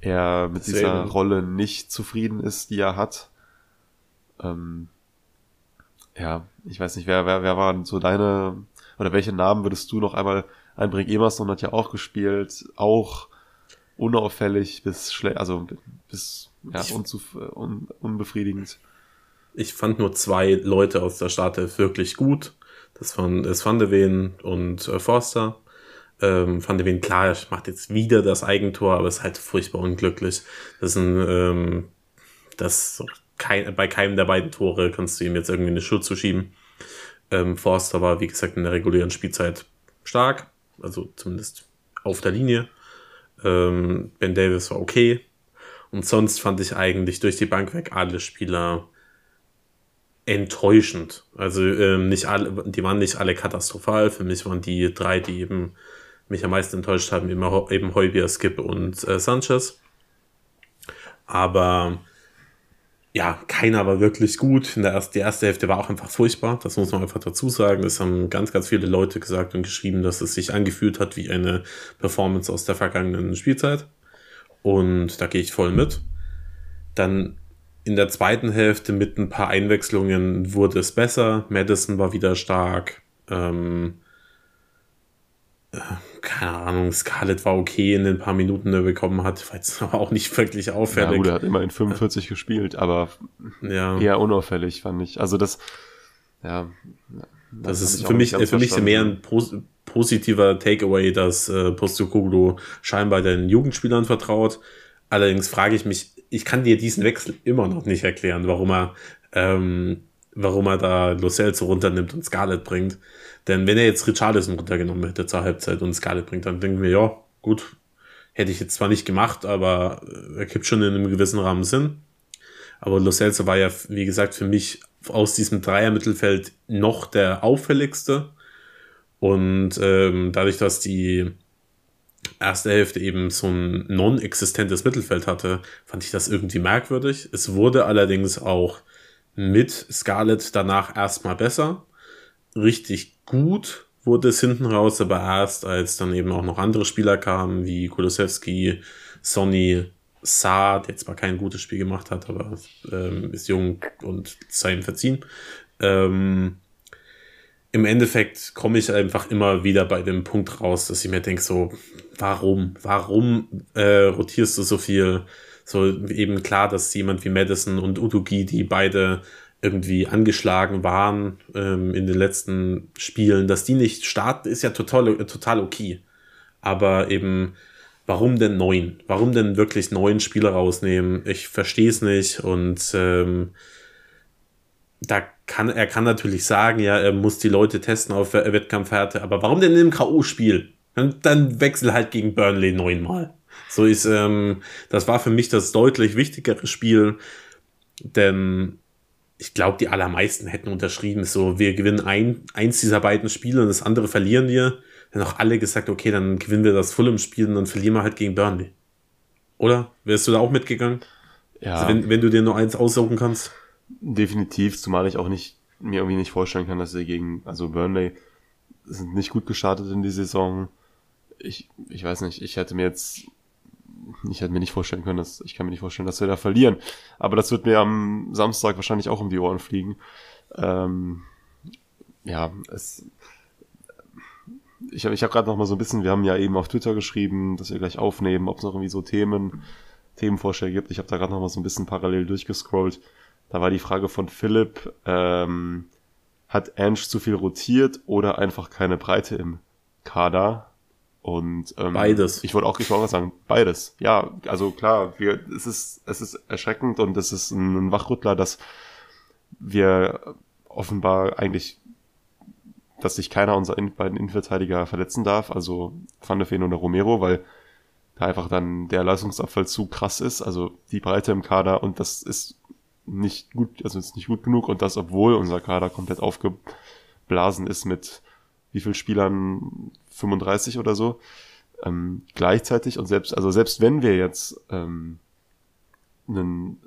er mit Same. dieser Rolle nicht zufrieden ist, die er hat. Ähm, ja, ich weiß nicht, wer, wer, wer waren so deine, oder welche Namen würdest du noch einmal einbringen? Emerson hat ja auch gespielt, auch unauffällig bis schlecht, also bis ja, unzuf un, unbefriedigend. Ich fand nur zwei Leute aus der Startelf wirklich gut. Das waren das Van de Ven und äh, Forster. Ähm, Van de Ven, klar, macht jetzt wieder das Eigentor, aber ist halt furchtbar unglücklich. Das ist ein, ähm, das kein, bei keinem der beiden Tore kannst du ihm jetzt irgendwie eine Schuld zuschieben. Ähm, Forster war, wie gesagt, in der regulären Spielzeit stark, also zumindest auf der Linie. Ähm, ben Davis war okay. Und sonst fand ich eigentlich durch die Bank weg alle Spieler enttäuschend. Also ähm, nicht alle, die waren nicht alle katastrophal. Für mich waren die drei, die eben mich am meisten enttäuscht haben, immer eben Heubier, Skip und äh, Sanchez. Aber ja, keiner war wirklich gut. In der ersten, die erste Hälfte war auch einfach furchtbar. Das muss man einfach dazu sagen. Es haben ganz, ganz viele Leute gesagt und geschrieben, dass es sich angefühlt hat wie eine Performance aus der vergangenen Spielzeit. Und da gehe ich voll mit. Dann in der zweiten Hälfte mit ein paar Einwechslungen wurde es besser. Madison war wieder stark. Ähm, äh, keine Ahnung, Scarlett war okay in den paar Minuten, die er bekommen hat, war jetzt aber auch nicht wirklich auffällig. Ja, gut, er hat immer in 45 äh, gespielt, aber ja. eher unauffällig, fand ich. Also das, ja. Das, das ist für mich, für mich mehr ein pos positiver Takeaway, dass äh, Postokoglu scheinbar den Jugendspielern vertraut. Allerdings frage ich mich, ich kann dir diesen Wechsel immer noch nicht erklären, warum er, ähm, warum er da Lo Celso runternimmt und Scarlett bringt. Denn wenn er jetzt Richarlison runtergenommen hätte zur Halbzeit und Scarlett bringt, dann denken wir, ja, gut, hätte ich jetzt zwar nicht gemacht, aber er gibt schon in einem gewissen Rahmen Sinn. Aber Lo Celso war ja, wie gesagt, für mich aus diesem Dreier-Mittelfeld noch der auffälligste. Und ähm, dadurch, dass die erste Hälfte eben so ein non-existentes Mittelfeld hatte, fand ich das irgendwie merkwürdig. Es wurde allerdings auch mit Scarlett danach erstmal besser. Richtig gut wurde es hinten raus, aber erst als dann eben auch noch andere Spieler kamen, wie Kulosewski, Sonny, Saar, der zwar kein gutes Spiel gemacht hat, aber ähm, ist jung und sei ihm verziehen. Ähm, Im Endeffekt komme ich einfach immer wieder bei dem Punkt raus, dass ich mir denke, so, warum? Warum äh, rotierst du so viel? So eben klar, dass jemand wie Madison und Udugi, die beide irgendwie angeschlagen waren ähm, in den letzten Spielen, dass die nicht starten, ist ja total, total okay. Aber eben, warum denn neun? Warum denn wirklich neun Spieler rausnehmen? Ich verstehe es nicht und ähm, da kann er kann natürlich sagen, ja, er muss die Leute testen auf Wettkampfhärte, aber warum denn im K.O.-Spiel? Dann, dann wechsel halt gegen Burnley neunmal. So ist, ähm, das war für mich das deutlich wichtigere Spiel, denn ich glaube, die allermeisten hätten unterschrieben, so, wir gewinnen ein, eins dieser beiden Spiele und das andere verlieren wir. Dann auch alle gesagt, okay, dann gewinnen wir das Fulham-Spiel und dann verlieren wir halt gegen Burnley. Oder? Wärst du da auch mitgegangen? Ja. Also wenn, wenn du dir nur eins aussuchen kannst? Definitiv, zumal ich auch nicht, mir irgendwie nicht vorstellen kann, dass sie gegen, also Burnley sind nicht gut gestartet in die Saison. Ich, ich weiß nicht, ich hätte mir jetzt ich hätte mir nicht vorstellen können, dass ich kann mir nicht vorstellen, dass wir da verlieren. Aber das wird mir am Samstag wahrscheinlich auch um die Ohren fliegen. Ähm, ja, es. Ich habe ich hab gerade noch mal so ein bisschen, wir haben ja eben auf Twitter geschrieben, dass wir gleich aufnehmen, ob es noch irgendwie so Themen, Themenvorschläge gibt. Ich habe da gerade noch mal so ein bisschen parallel durchgescrollt. Da war die Frage von Philipp, ähm, hat Ange zu viel rotiert oder einfach keine Breite im Kader? Und ähm, beides. Ich wollte auch, ich wollte auch sagen, beides. Ja, also klar, wir, es ist, es ist erschreckend und es ist ein Wachrüttler, dass wir offenbar eigentlich, dass sich keiner unserer beiden Innenverteidiger verletzen darf, also Van de Ven oder Romero, weil da einfach dann der Leistungsabfall zu krass ist, also die Breite im Kader und das ist nicht gut, also ist nicht gut genug und das, obwohl unser Kader komplett aufgeblasen ist mit wie viel Spielern 35 oder so. Ähm, gleichzeitig und selbst, also selbst wenn wir jetzt ähm, einen,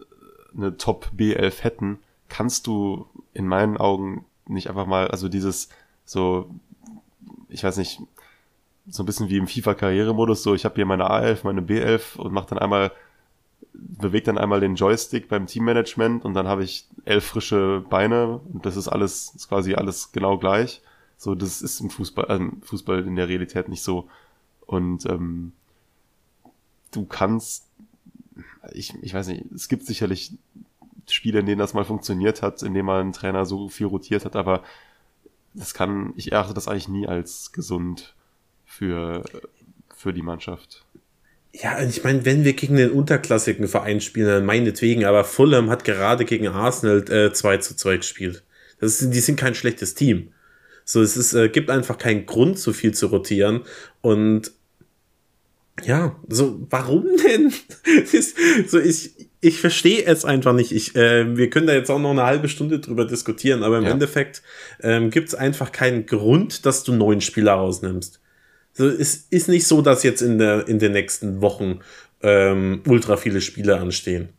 eine Top B11 hätten, kannst du in meinen Augen nicht einfach mal, also dieses so, ich weiß nicht, so ein bisschen wie im FIFA-Karrieremodus, so ich habe hier meine A11, meine B11 und mach dann einmal, bewegt dann einmal den Joystick beim Teammanagement und dann habe ich elf frische Beine und das ist alles, ist quasi alles genau gleich. So, das ist im Fußball, äh, Fußball in der Realität nicht so. Und ähm, du kannst, ich, ich weiß nicht, es gibt sicherlich Spiele, in denen das mal funktioniert hat, in denen mal ein Trainer so viel rotiert hat, aber das kann, ich erachte das eigentlich nie als gesund für, für die Mannschaft. Ja, ich meine, wenn wir gegen den unterklassigen Verein spielen, dann meinetwegen, aber Fulham hat gerade gegen Arsenal äh, 2 zu 2 gespielt. Das ist, die sind kein schlechtes Team. So, es ist, äh, gibt einfach keinen Grund, so viel zu rotieren. Und ja, so, warum denn? so, ich, ich verstehe es einfach nicht. Ich, äh, wir können da jetzt auch noch eine halbe Stunde drüber diskutieren, aber im ja. Endeffekt ähm, gibt es einfach keinen Grund, dass du neuen Spieler rausnimmst. So, es ist nicht so, dass jetzt in, der, in den nächsten Wochen ähm, ultra viele Spiele anstehen.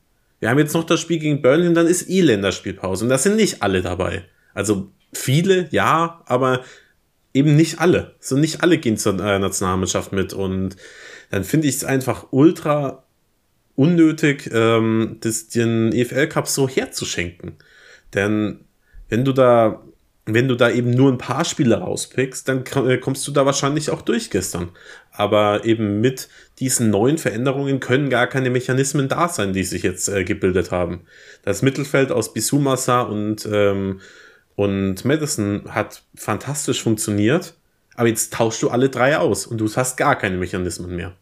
Wir haben jetzt noch das Spiel gegen Burnley und dann ist eh Länderspielpause und da sind nicht alle dabei. Also viele, ja, aber eben nicht alle. So nicht alle gehen zur äh, Nationalmannschaft mit und dann finde ich es einfach ultra unnötig, ähm, das, den EFL Cup so herzuschenken. Denn wenn du da, wenn du da eben nur ein paar Spiele rauspickst, dann äh, kommst du da wahrscheinlich auch durch gestern. Aber eben mit diesen neuen Veränderungen können gar keine Mechanismen da sein, die sich jetzt äh, gebildet haben. Das Mittelfeld aus Bisumasa und ähm, und Madison hat fantastisch funktioniert, aber jetzt tauschst du alle drei aus und du hast gar keine Mechanismen mehr.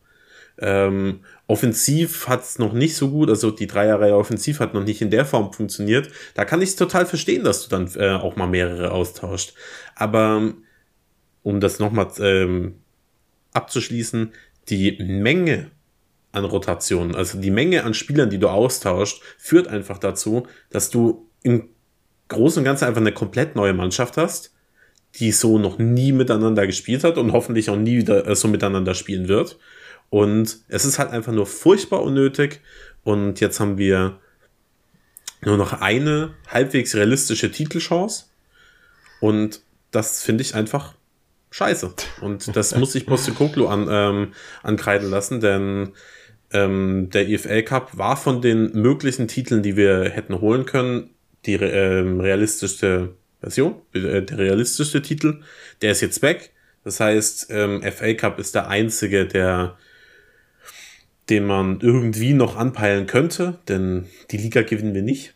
Ähm, offensiv hat es noch nicht so gut, also die Dreierreihe offensiv hat noch nicht in der Form funktioniert. Da kann ich es total verstehen, dass du dann äh, auch mal mehrere austauscht. Aber um das nochmal ähm, abzuschließen, die Menge an Rotationen, also die Menge an Spielern, die du austauscht, führt einfach dazu, dass du im Großen und Ganzen einfach eine komplett neue Mannschaft hast, die so noch nie miteinander gespielt hat und hoffentlich auch nie wieder äh, so miteinander spielen wird. Und es ist halt einfach nur furchtbar unnötig. Und jetzt haben wir nur noch eine halbwegs realistische Titelchance. Und das finde ich einfach scheiße. Und das muss ich Postecoglou an, ähm, ankreiden lassen, denn ähm, der EFL Cup war von den möglichen Titeln, die wir hätten holen können, die ähm, realistischste Version, äh, der realistischste Titel. Der ist jetzt weg. Das heißt, ähm, FA Cup ist der einzige, der den man irgendwie noch anpeilen könnte, denn die Liga gewinnen wir nicht.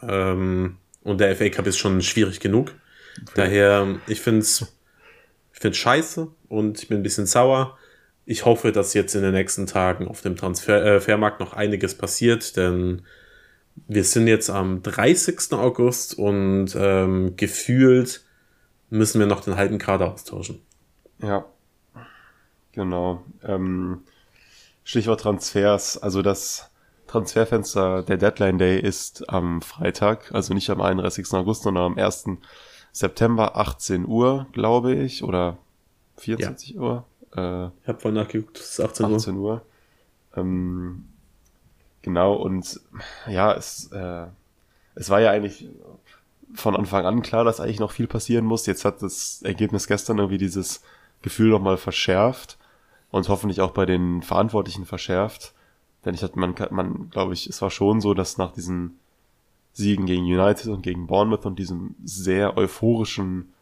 Ähm, und der FA Cup ist schon schwierig genug. Okay. Daher, ich finde es ich find's scheiße und ich bin ein bisschen sauer. Ich hoffe, dass jetzt in den nächsten Tagen auf dem Transfermarkt äh, noch einiges passiert, denn wir sind jetzt am 30. August und ähm, gefühlt müssen wir noch den halben Kader austauschen. Ja, genau. Ähm, Stichwort Transfers, also das Transferfenster, der Deadline Day ist am Freitag, also nicht am 31. August, sondern am 1. September, 18 Uhr, glaube ich, oder 24 ja. Uhr. Äh, ich habe voll nachgeguckt, es ist 18 Uhr. 18 Uhr. Ähm, genau, und ja, es, äh, es war ja eigentlich von Anfang an klar, dass eigentlich noch viel passieren muss. Jetzt hat das Ergebnis gestern irgendwie dieses Gefühl nochmal verschärft und hoffentlich auch bei den Verantwortlichen verschärft. Denn ich hatte, man, man, glaube ich, es war schon so, dass nach diesen Siegen gegen United und gegen Bournemouth und diesem sehr euphorischen,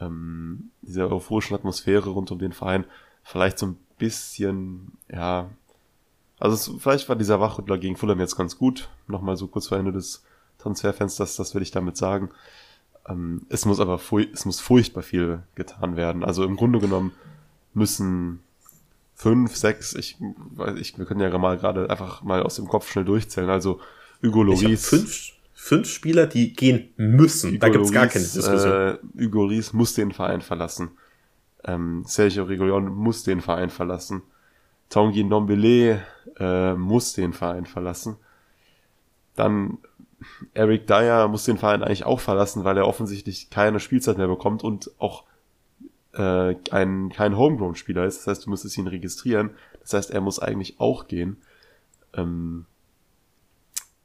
ähm, dieser euphorischen Atmosphäre rund um den Verein vielleicht so ein bisschen, ja, also es, vielleicht war dieser Wachrüttler gegen Fulham jetzt ganz gut. Nochmal so kurz vor Ende des Transferfensters, das will ich damit sagen. Ähm, es muss aber es muss furchtbar viel getan werden. Also im Grunde genommen müssen fünf, sechs, ich weiß ich, wir können ja mal gerade einfach mal aus dem Kopf schnell durchzählen. Also Hugo Loris. Fünf, fünf Spieler, die gehen müssen. Hugo da gibt's gar keine Diskussion. Äh, Hugo Loris muss den Verein verlassen. Ähm, Sergio Rigolion muss den Verein verlassen. Tanguy Ndombele äh, muss den Verein verlassen. Dann Eric Dyer muss den Verein eigentlich auch verlassen, weil er offensichtlich keine Spielzeit mehr bekommt und auch äh, ein, kein Homegrown-Spieler ist. Das heißt, du müsstest ihn registrieren. Das heißt, er muss eigentlich auch gehen. Ähm,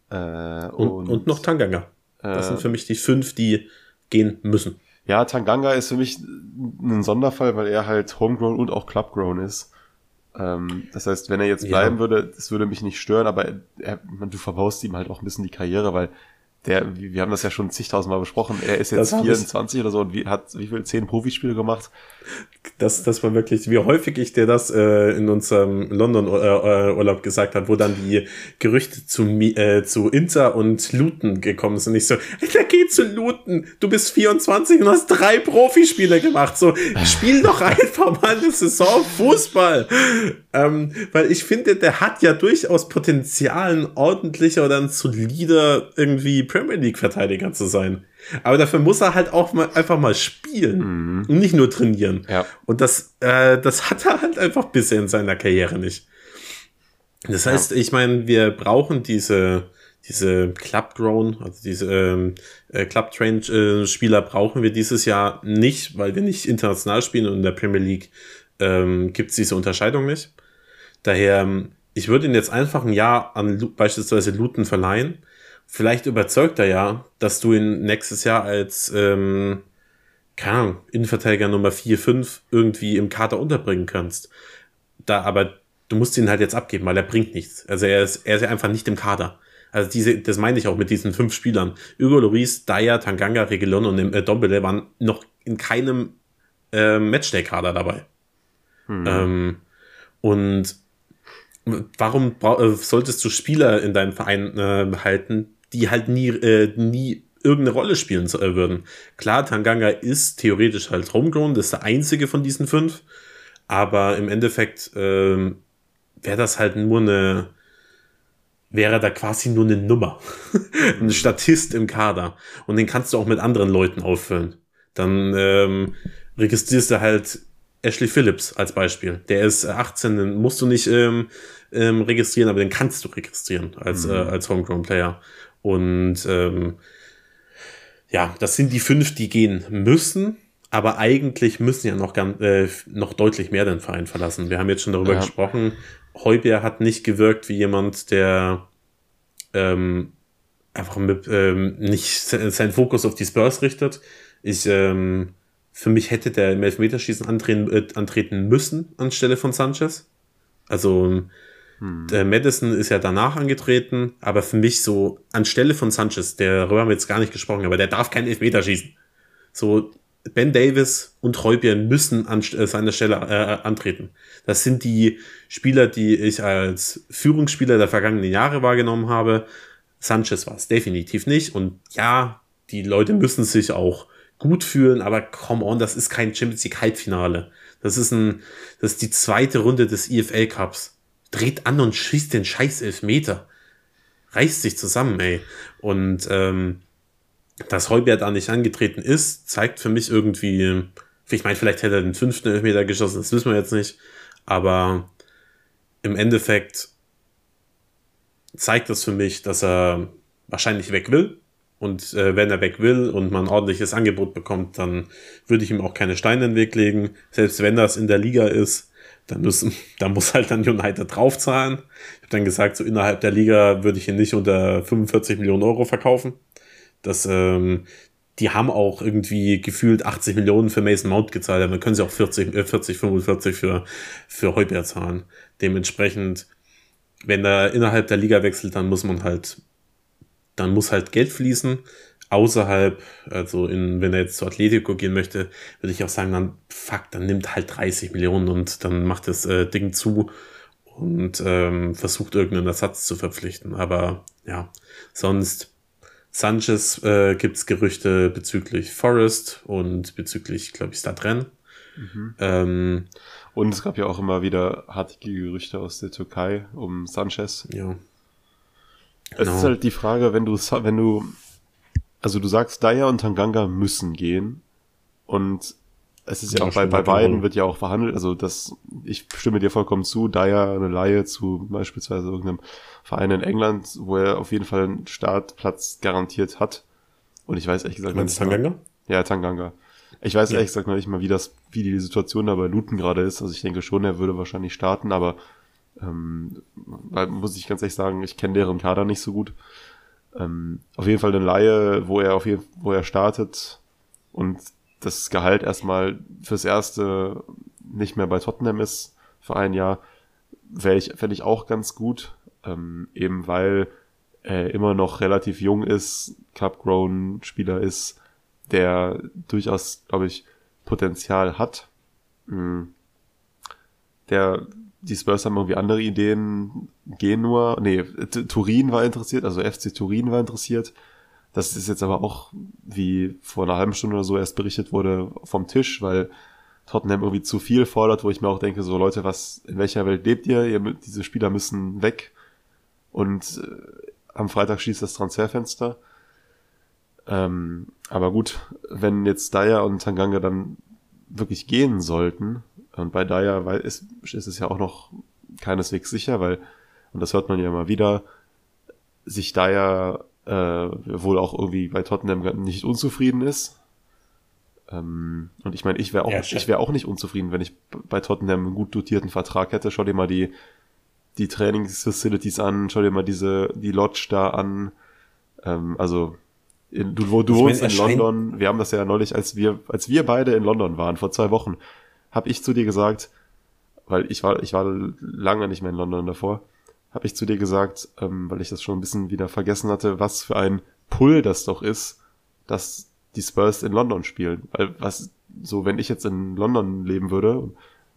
äh, und, und, und, noch Tanganga. Das äh, sind für mich die fünf, die gehen müssen. Ja, Tanganga ist für mich ein Sonderfall, weil er halt Homegrown und auch Clubgrown ist. Ähm, das heißt, wenn er jetzt bleiben ja. würde, das würde mich nicht stören, aber er, du verbaust ihm halt auch ein bisschen die Karriere, weil der, wir haben das ja schon zigtausendmal besprochen, er ist jetzt 24 oder so und wie, hat wie viel, zehn Profispiele gemacht? Das, das war wirklich, wie häufig ich dir das äh, in unserem London-Urlaub äh, gesagt habe, wo dann die Gerüchte zu, äh, zu Inter und Luton gekommen sind. Ich so, der geht zu Luton, du bist 24 und hast drei Profispiele gemacht. So, spiel doch einfach mal eine Saison Fußball. Ähm, weil ich finde, der hat ja durchaus Potenzial, ein ordentlicher oder ein solider irgendwie Premier League-Verteidiger zu sein. Aber dafür muss er halt auch mal einfach mal spielen mhm. und nicht nur trainieren. Ja. Und das, äh, das hat er halt einfach bisher in seiner Karriere nicht. Das heißt, ja. ich meine, wir brauchen diese, diese Club Grown, also diese ähm, äh, Club Train äh, Spieler brauchen wir dieses Jahr nicht, weil wir nicht international spielen und in der Premier League ähm, gibt es diese Unterscheidung nicht. Daher, ähm, ich würde ihn jetzt einfach ein Jahr an beispielsweise Luton verleihen vielleicht überzeugt er ja, dass du ihn nächstes Jahr als, ähm, keine Ahnung, Innenverteidiger Nummer 4, 5 irgendwie im Kader unterbringen kannst. Da, aber du musst ihn halt jetzt abgeben, weil er bringt nichts. Also er ist, er ist ja einfach nicht im Kader. Also diese, das meine ich auch mit diesen fünf Spielern. Hugo Loris, Dyer, Tanganga, Regelon und äh, Dombele waren noch in keinem äh, Matchday-Kader dabei. Hm. Ähm, und warum äh, solltest du Spieler in deinem Verein äh, halten, die halt nie, äh, nie irgendeine Rolle spielen äh, würden. Klar, Tanganga ist theoretisch halt Homegrown, das ist der einzige von diesen fünf, aber im Endeffekt ähm, wäre das halt nur eine, wäre da quasi nur eine Nummer. ein Statist im Kader. Und den kannst du auch mit anderen Leuten auffüllen. Dann ähm, registrierst du halt Ashley Phillips als Beispiel. Der ist 18, den musst du nicht ähm, ähm, registrieren, aber den kannst du registrieren als, mhm. äh, als Homegrown Player. Und ähm, ja, das sind die fünf, die gehen müssen, aber eigentlich müssen ja noch, ganz, äh, noch deutlich mehr den Verein verlassen. Wir haben jetzt schon darüber ja. gesprochen. Heubier hat nicht gewirkt wie jemand, der ähm, einfach mit, ähm, nicht seinen Fokus auf die Spurs richtet. Ich, ähm, für mich hätte der im Elfmeterschießen antreten, äh, antreten müssen anstelle von Sanchez. Also hm. Der Madison ist ja danach angetreten, aber für mich so anstelle von Sanchez, darüber haben wir jetzt gar nicht gesprochen, aber der darf keinen Elfmeter schießen. So, Ben Davis und Heubier müssen an äh, seiner Stelle äh, antreten. Das sind die Spieler, die ich als Führungsspieler der vergangenen Jahre wahrgenommen habe. Sanchez war es definitiv nicht. Und ja, die Leute müssen sich auch gut fühlen, aber come on, das ist kein Champions League Halbfinale. Das ist ein, das ist die zweite Runde des EFL Cups dreht an und schießt den scheiß Elfmeter. Reißt sich zusammen, ey. Und ähm, dass Heuberg da nicht angetreten ist, zeigt für mich irgendwie, ich meine, vielleicht hätte er den fünften Elfmeter geschossen, das wissen wir jetzt nicht. Aber im Endeffekt zeigt das für mich, dass er wahrscheinlich weg will. Und äh, wenn er weg will und man ein ordentliches Angebot bekommt, dann würde ich ihm auch keine Steine in den Weg legen. Selbst wenn das in der Liga ist, dann, müssen, dann muss halt dann United draufzahlen. Ich habe dann gesagt, so innerhalb der Liga würde ich ihn nicht unter 45 Millionen Euro verkaufen. Das, ähm, die haben auch irgendwie gefühlt 80 Millionen für Mason Mount gezahlt, dann können sie auch 40, äh, 40 45 für, für Heuber zahlen. Dementsprechend, wenn er innerhalb der Liga wechselt, dann muss man halt, dann muss halt Geld fließen. Außerhalb, also in, wenn er jetzt zu Atletico gehen möchte, würde ich auch sagen, dann fuck, dann nimmt halt 30 Millionen und dann macht das äh, Ding zu und ähm, versucht irgendeinen Ersatz zu verpflichten. Aber ja, sonst Sanchez äh, gibt es Gerüchte bezüglich Forest und bezüglich, glaube ich, Stadren. Mhm. Ähm, und es gab ja auch immer wieder hartige Gerüchte aus der Türkei um Sanchez. Ja. Es genau. ist halt die Frage, wenn du, wenn du, also du sagst, Daya und Tanganga müssen gehen und es ist ja, ja auch bei, bei beiden wird ja auch verhandelt, also das, ich stimme dir vollkommen zu, Dyer eine Laie zu beispielsweise irgendeinem Verein in England, wo er auf jeden Fall einen Startplatz garantiert hat. Und ich weiß ehrlich gesagt nicht. Tanganga? Ja, Tanganga. Ich weiß ja. ehrlich gesagt noch nicht mal, wie das, wie die Situation da bei Luton gerade ist. Also ich denke schon, er würde wahrscheinlich starten, aber ähm, muss ich ganz ehrlich sagen, ich kenne deren Kader nicht so gut. Ähm, auf jeden Fall eine Laie, wo er auf jeden, wo er startet und das Gehalt erstmal fürs erste nicht mehr bei Tottenham ist für ein Jahr, wäre ich, fände ich auch ganz gut, ähm, eben weil er immer noch relativ jung ist, Club-grown Spieler ist, der durchaus, glaube ich, Potenzial hat. Mhm. Der, die Spurs haben irgendwie andere Ideen. Genua, nee, Turin war interessiert, also FC Turin war interessiert. Das ist jetzt aber auch, wie vor einer halben Stunde oder so erst berichtet wurde, vom Tisch, weil Tottenham irgendwie zu viel fordert, wo ich mir auch denke, so Leute, was, in welcher Welt lebt ihr? ihr diese Spieler müssen weg. Und äh, am Freitag schließt das Transferfenster. Ähm, aber gut, wenn jetzt Dyer und Tanganga dann wirklich gehen sollten, und bei Dyer weil ist, ist es ja auch noch keineswegs sicher, weil, und das hört man ja immer wieder, sich Dyer äh, wohl auch irgendwie bei Tottenham nicht unzufrieden ist. Ähm, und ich meine, ich wäre auch, ja, ich wäre auch nicht unzufrieden, wenn ich bei Tottenham einen gut dotierten Vertrag hätte. Schau dir mal die, die Trainingsfacilities an, schau dir mal diese, die Lodge da an. Ähm, also, in, du, wo du wohnst in London, wir haben das ja neulich, als wir, als wir beide in London waren, vor zwei Wochen, habe ich zu dir gesagt, weil ich war, ich war lange nicht mehr in London davor, habe ich zu dir gesagt, ähm, weil ich das schon ein bisschen wieder vergessen hatte, was für ein Pull das doch ist, dass die Spurs in London spielen. Weil was, so wenn ich jetzt in London leben würde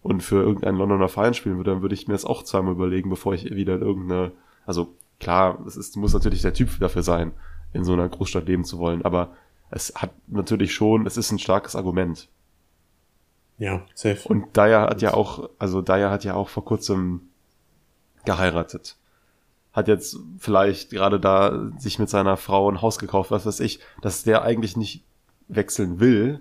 und für irgendeinen Londoner Verein spielen würde, dann würde ich mir das auch zweimal überlegen, bevor ich wieder in irgendeine, also klar, es ist, muss natürlich der Typ dafür sein, in so einer Großstadt leben zu wollen, aber es hat natürlich schon, es ist ein starkes Argument. Ja, safe. Und Dyer hat ja auch, also Dyer hat ja auch vor kurzem geheiratet. Hat jetzt vielleicht gerade da sich mit seiner Frau ein Haus gekauft, was weiß ich, dass der eigentlich nicht wechseln will,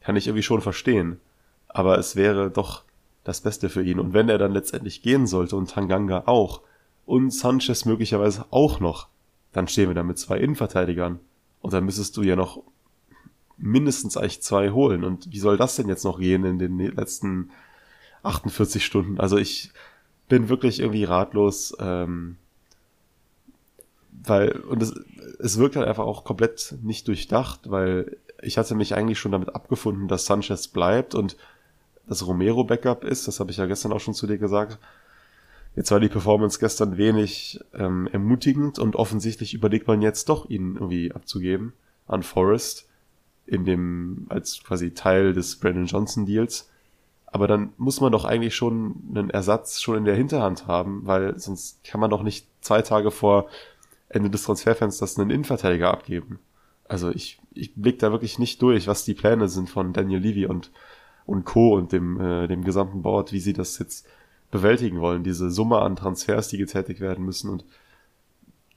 kann ich irgendwie schon verstehen. Aber es wäre doch das Beste für ihn. Und wenn er dann letztendlich gehen sollte und Tanganga auch und Sanchez möglicherweise auch noch, dann stehen wir da mit zwei Innenverteidigern. Und dann müsstest du ja noch mindestens eigentlich zwei holen. Und wie soll das denn jetzt noch gehen in den letzten 48 Stunden? Also ich, bin wirklich irgendwie ratlos, ähm, weil, und es, es wirkt halt einfach auch komplett nicht durchdacht, weil ich hatte mich eigentlich schon damit abgefunden, dass Sanchez bleibt und das Romero Backup ist, das habe ich ja gestern auch schon zu dir gesagt. Jetzt war die Performance gestern wenig ähm, ermutigend und offensichtlich überlegt man jetzt doch, ihn irgendwie abzugeben an Forrest in dem, als quasi Teil des Brandon Johnson Deals. Aber dann muss man doch eigentlich schon einen Ersatz schon in der Hinterhand haben, weil sonst kann man doch nicht zwei Tage vor Ende des Transferfensters einen Innenverteidiger abgeben. Also ich, ich blick da wirklich nicht durch, was die Pläne sind von Daniel Levy und, und Co. und dem, äh, dem gesamten Board, wie sie das jetzt bewältigen wollen, diese Summe an Transfers, die getätigt werden müssen und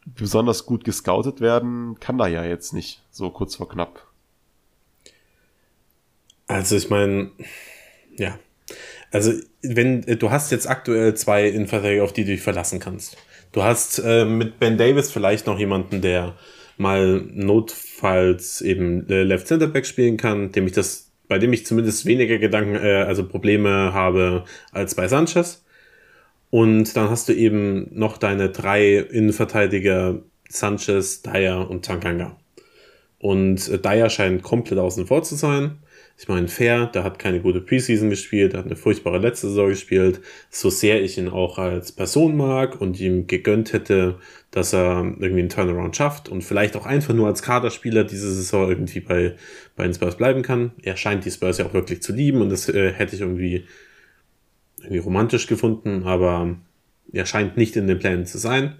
besonders gut gescoutet werden, kann da ja jetzt nicht, so kurz vor knapp. Also ich meine, ja. Also, wenn du hast jetzt aktuell zwei Innenverteidiger, auf die du dich verlassen kannst. Du hast äh, mit Ben Davis vielleicht noch jemanden, der mal notfalls eben äh, Left Center Back spielen kann, dem ich das, bei dem ich zumindest weniger Gedanken, äh, also Probleme habe als bei Sanchez. Und dann hast du eben noch deine drei Innenverteidiger Sanchez, Dyer und Tankanga. Und äh, Dyer scheint komplett außen vor zu sein. Ich meine, fair, der hat keine gute Preseason gespielt, der hat eine furchtbare letzte Saison gespielt. So sehr ich ihn auch als Person mag und ihm gegönnt hätte, dass er irgendwie einen Turnaround schafft und vielleicht auch einfach nur als Kaderspieler diese Saison irgendwie bei, bei den Spurs bleiben kann. Er scheint die Spurs ja auch wirklich zu lieben und das äh, hätte ich irgendwie, irgendwie romantisch gefunden, aber er scheint nicht in den Plänen zu sein.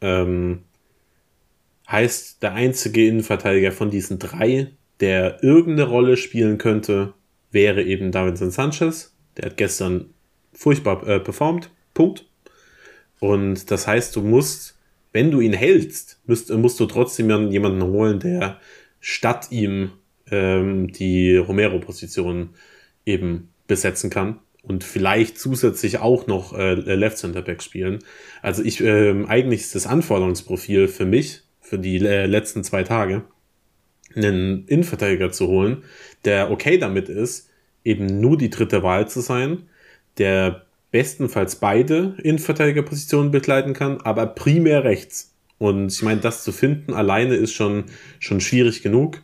Ähm, heißt, der einzige Innenverteidiger von diesen drei, der irgendeine Rolle spielen könnte, wäre eben Davinson Sanchez. Der hat gestern furchtbar äh, performt. Punkt. Und das heißt, du musst, wenn du ihn hältst, musst, musst du trotzdem jemanden holen, der statt ihm ähm, die Romero-Position eben besetzen kann und vielleicht zusätzlich auch noch äh, Left Center Back spielen. Also ich äh, eigentlich ist das Anforderungsprofil für mich für die äh, letzten zwei Tage einen Innenverteidiger zu holen, der okay damit ist, eben nur die dritte Wahl zu sein, der bestenfalls beide Innenverteidigerpositionen begleiten kann, aber primär rechts. Und ich meine, das zu finden alleine ist schon, schon schwierig genug.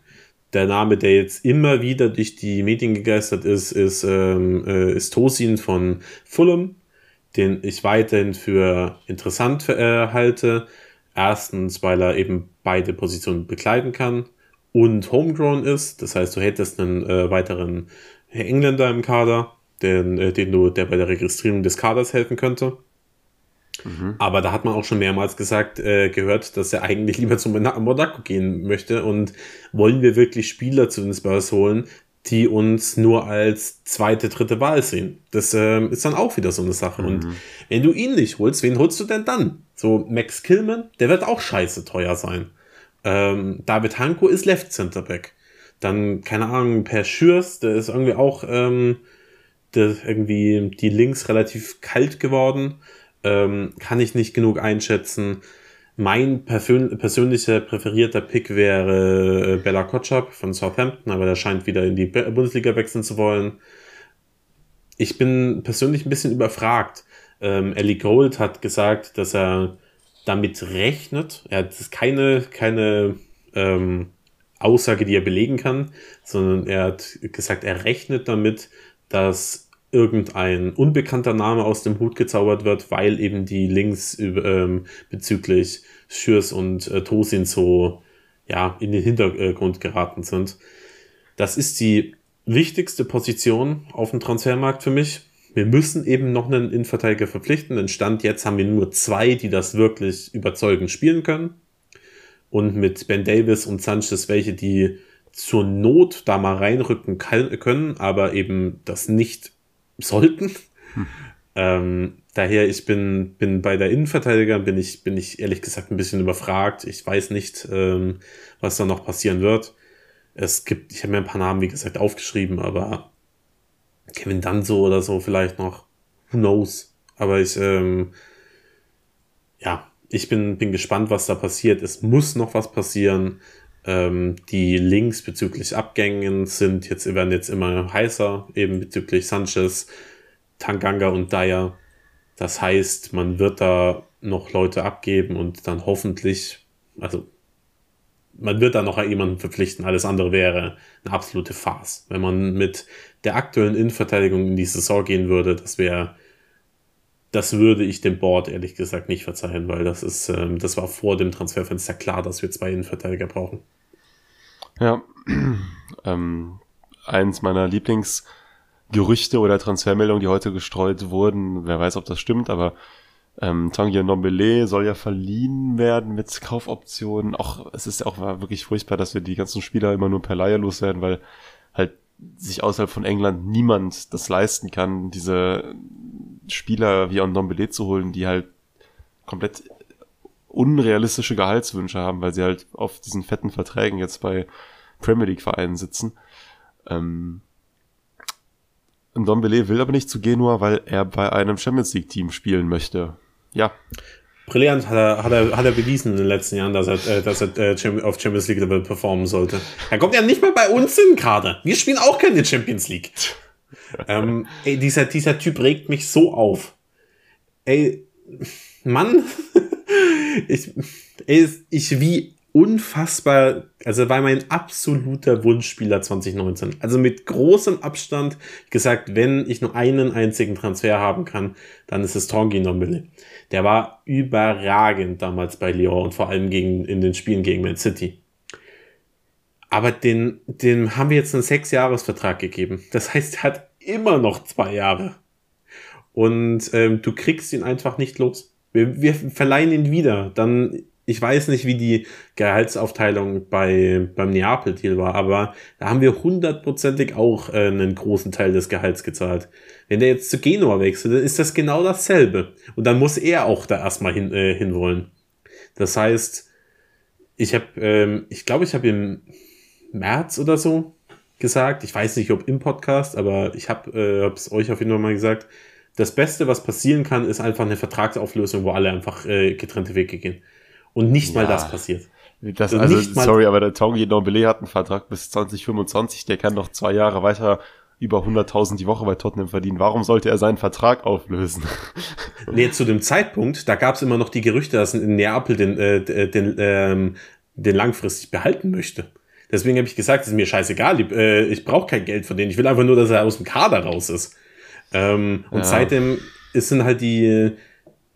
Der Name, der jetzt immer wieder durch die Medien gegeistert ist, ist, ähm, äh, ist Tosin von Fulham, den ich weiterhin für interessant äh, halte. Erstens, weil er eben beide Positionen begleiten kann und homegrown ist. Das heißt, du hättest einen äh, weiteren Engländer im Kader, den, äh, den du, der bei der Registrierung des Kaders helfen könnte. Mhm. Aber da hat man auch schon mehrmals gesagt, äh, gehört, dass er eigentlich lieber zum Monaco gehen möchte. Und wollen wir wirklich Spieler zu den Spurs holen, die uns nur als zweite, dritte Wahl sehen? Das äh, ist dann auch wieder so eine Sache. Mhm. Und wenn du ihn nicht holst, wen holst du denn dann? So Max Killman, der wird auch scheiße teuer sein. Ähm, David Hanko ist Left Center Back. Dann, keine Ahnung, Per Schürs, der ist irgendwie auch ähm, der, irgendwie die Links relativ kalt geworden. Ähm, kann ich nicht genug einschätzen. Mein persönlicher präferierter Pick wäre äh, Bella Kotschap von Southampton, aber der scheint wieder in die Bundesliga wechseln zu wollen. Ich bin persönlich ein bisschen überfragt. Ähm, Ellie Gold hat gesagt, dass er damit rechnet. Er hat keine, keine ähm, Aussage, die er belegen kann, sondern er hat gesagt, er rechnet damit, dass irgendein unbekannter Name aus dem Hut gezaubert wird, weil eben die Links ähm, bezüglich Schürs und äh, Tosin so ja, in den Hintergrund geraten sind. Das ist die wichtigste Position auf dem Transfermarkt für mich wir müssen eben noch einen Innenverteidiger verpflichten. Denn Stand jetzt haben wir nur zwei, die das wirklich überzeugend spielen können. Und mit Ben Davis und Sanchez welche, die zur Not da mal reinrücken können, aber eben das nicht sollten. Hm. Ähm, daher, ich bin, bin bei der Innenverteidiger, bin ich, bin ich ehrlich gesagt ein bisschen überfragt. Ich weiß nicht, ähm, was da noch passieren wird. Es gibt, ich habe mir ein paar Namen, wie gesagt, aufgeschrieben, aber Kevin Danzo oder so vielleicht noch. Who knows? Aber ich, ähm, ja, ich bin, bin gespannt, was da passiert. Es muss noch was passieren. Ähm, die Links bezüglich Abgängen sind jetzt, werden jetzt immer heißer, eben bezüglich Sanchez, Tanganga und Dyer. Das heißt, man wird da noch Leute abgeben und dann hoffentlich, also man wird da noch jemanden verpflichten. Alles andere wäre eine absolute Farce. Wenn man mit der aktuellen Innenverteidigung in die Saison gehen würde, das wäre, das würde ich dem Board ehrlich gesagt nicht verzeihen, weil das ist, ähm, das war vor dem Transferfenster klar, dass wir zwei Innenverteidiger brauchen. Ja, ähm, eins meiner Lieblingsgerüchte oder Transfermeldungen, die heute gestreut wurden, wer weiß, ob das stimmt, aber ähm, Tanguy Ndombele soll ja verliehen werden mit Kaufoptionen. Auch es ist ja auch wirklich furchtbar, dass wir die ganzen Spieler immer nur per Leihe loswerden, weil halt sich außerhalb von England niemand das leisten kann, diese Spieler wie Ndombele zu holen, die halt komplett unrealistische Gehaltswünsche haben, weil sie halt auf diesen fetten Verträgen jetzt bei Premier League Vereinen sitzen. Ähm, Ndombele will aber nicht zu Genua, weil er bei einem Champions League Team spielen möchte. Ja. Brillant hat er, hat, er, hat er bewiesen in den letzten Jahren, dass er, äh, dass er äh, auf Champions League Level performen sollte. Er kommt ja nicht mal bei uns hin gerade. Wir spielen auch keine Champions League. ähm, ey, dieser, dieser Typ regt mich so auf. Ey, Mann, ich, ey, ich wie unfassbar, also war mein absoluter Wunschspieler 2019. Also mit großem Abstand gesagt, wenn ich nur einen einzigen Transfer haben kann, dann ist es Tongi Nombele. Der war überragend damals bei Lyon und vor allem gegen, in den Spielen gegen Man City. Aber den, den haben wir jetzt einen Sechs-Jahres-Vertrag gegeben. Das heißt, er hat immer noch zwei Jahre. Und ähm, du kriegst ihn einfach nicht los. Wir, wir verleihen ihn wieder. Dann ich weiß nicht, wie die Gehaltsaufteilung bei, beim Neapel-Deal war, aber da haben wir hundertprozentig auch äh, einen großen Teil des Gehalts gezahlt. Wenn der jetzt zu Genua wechselt, dann ist das genau dasselbe. Und dann muss er auch da erstmal hin, äh, hinwollen. Das heißt, ich habe, ähm, ich glaube, ich habe im März oder so gesagt, ich weiß nicht, ob im Podcast, aber ich habe es äh, euch auf jeden Fall mal gesagt, das Beste, was passieren kann, ist einfach eine Vertragsauflösung, wo alle einfach äh, getrennte Wege gehen. Und nicht ja. mal das passiert. Das, also, also sorry, aber der Tongi Nombele hat einen Vertrag bis 2025, der kann noch zwei Jahre weiter über 100.000 die Woche bei Tottenham verdienen. Warum sollte er seinen Vertrag auflösen? Nee, zu dem Zeitpunkt, da gab es immer noch die Gerüchte, dass in Neapel den, äh, den, ähm, den langfristig behalten möchte. Deswegen habe ich gesagt, ist mir scheißegal, ich, äh, ich brauche kein Geld von denen. Ich will einfach nur, dass er aus dem Kader raus ist. Ähm, und ja. seitdem sind halt die,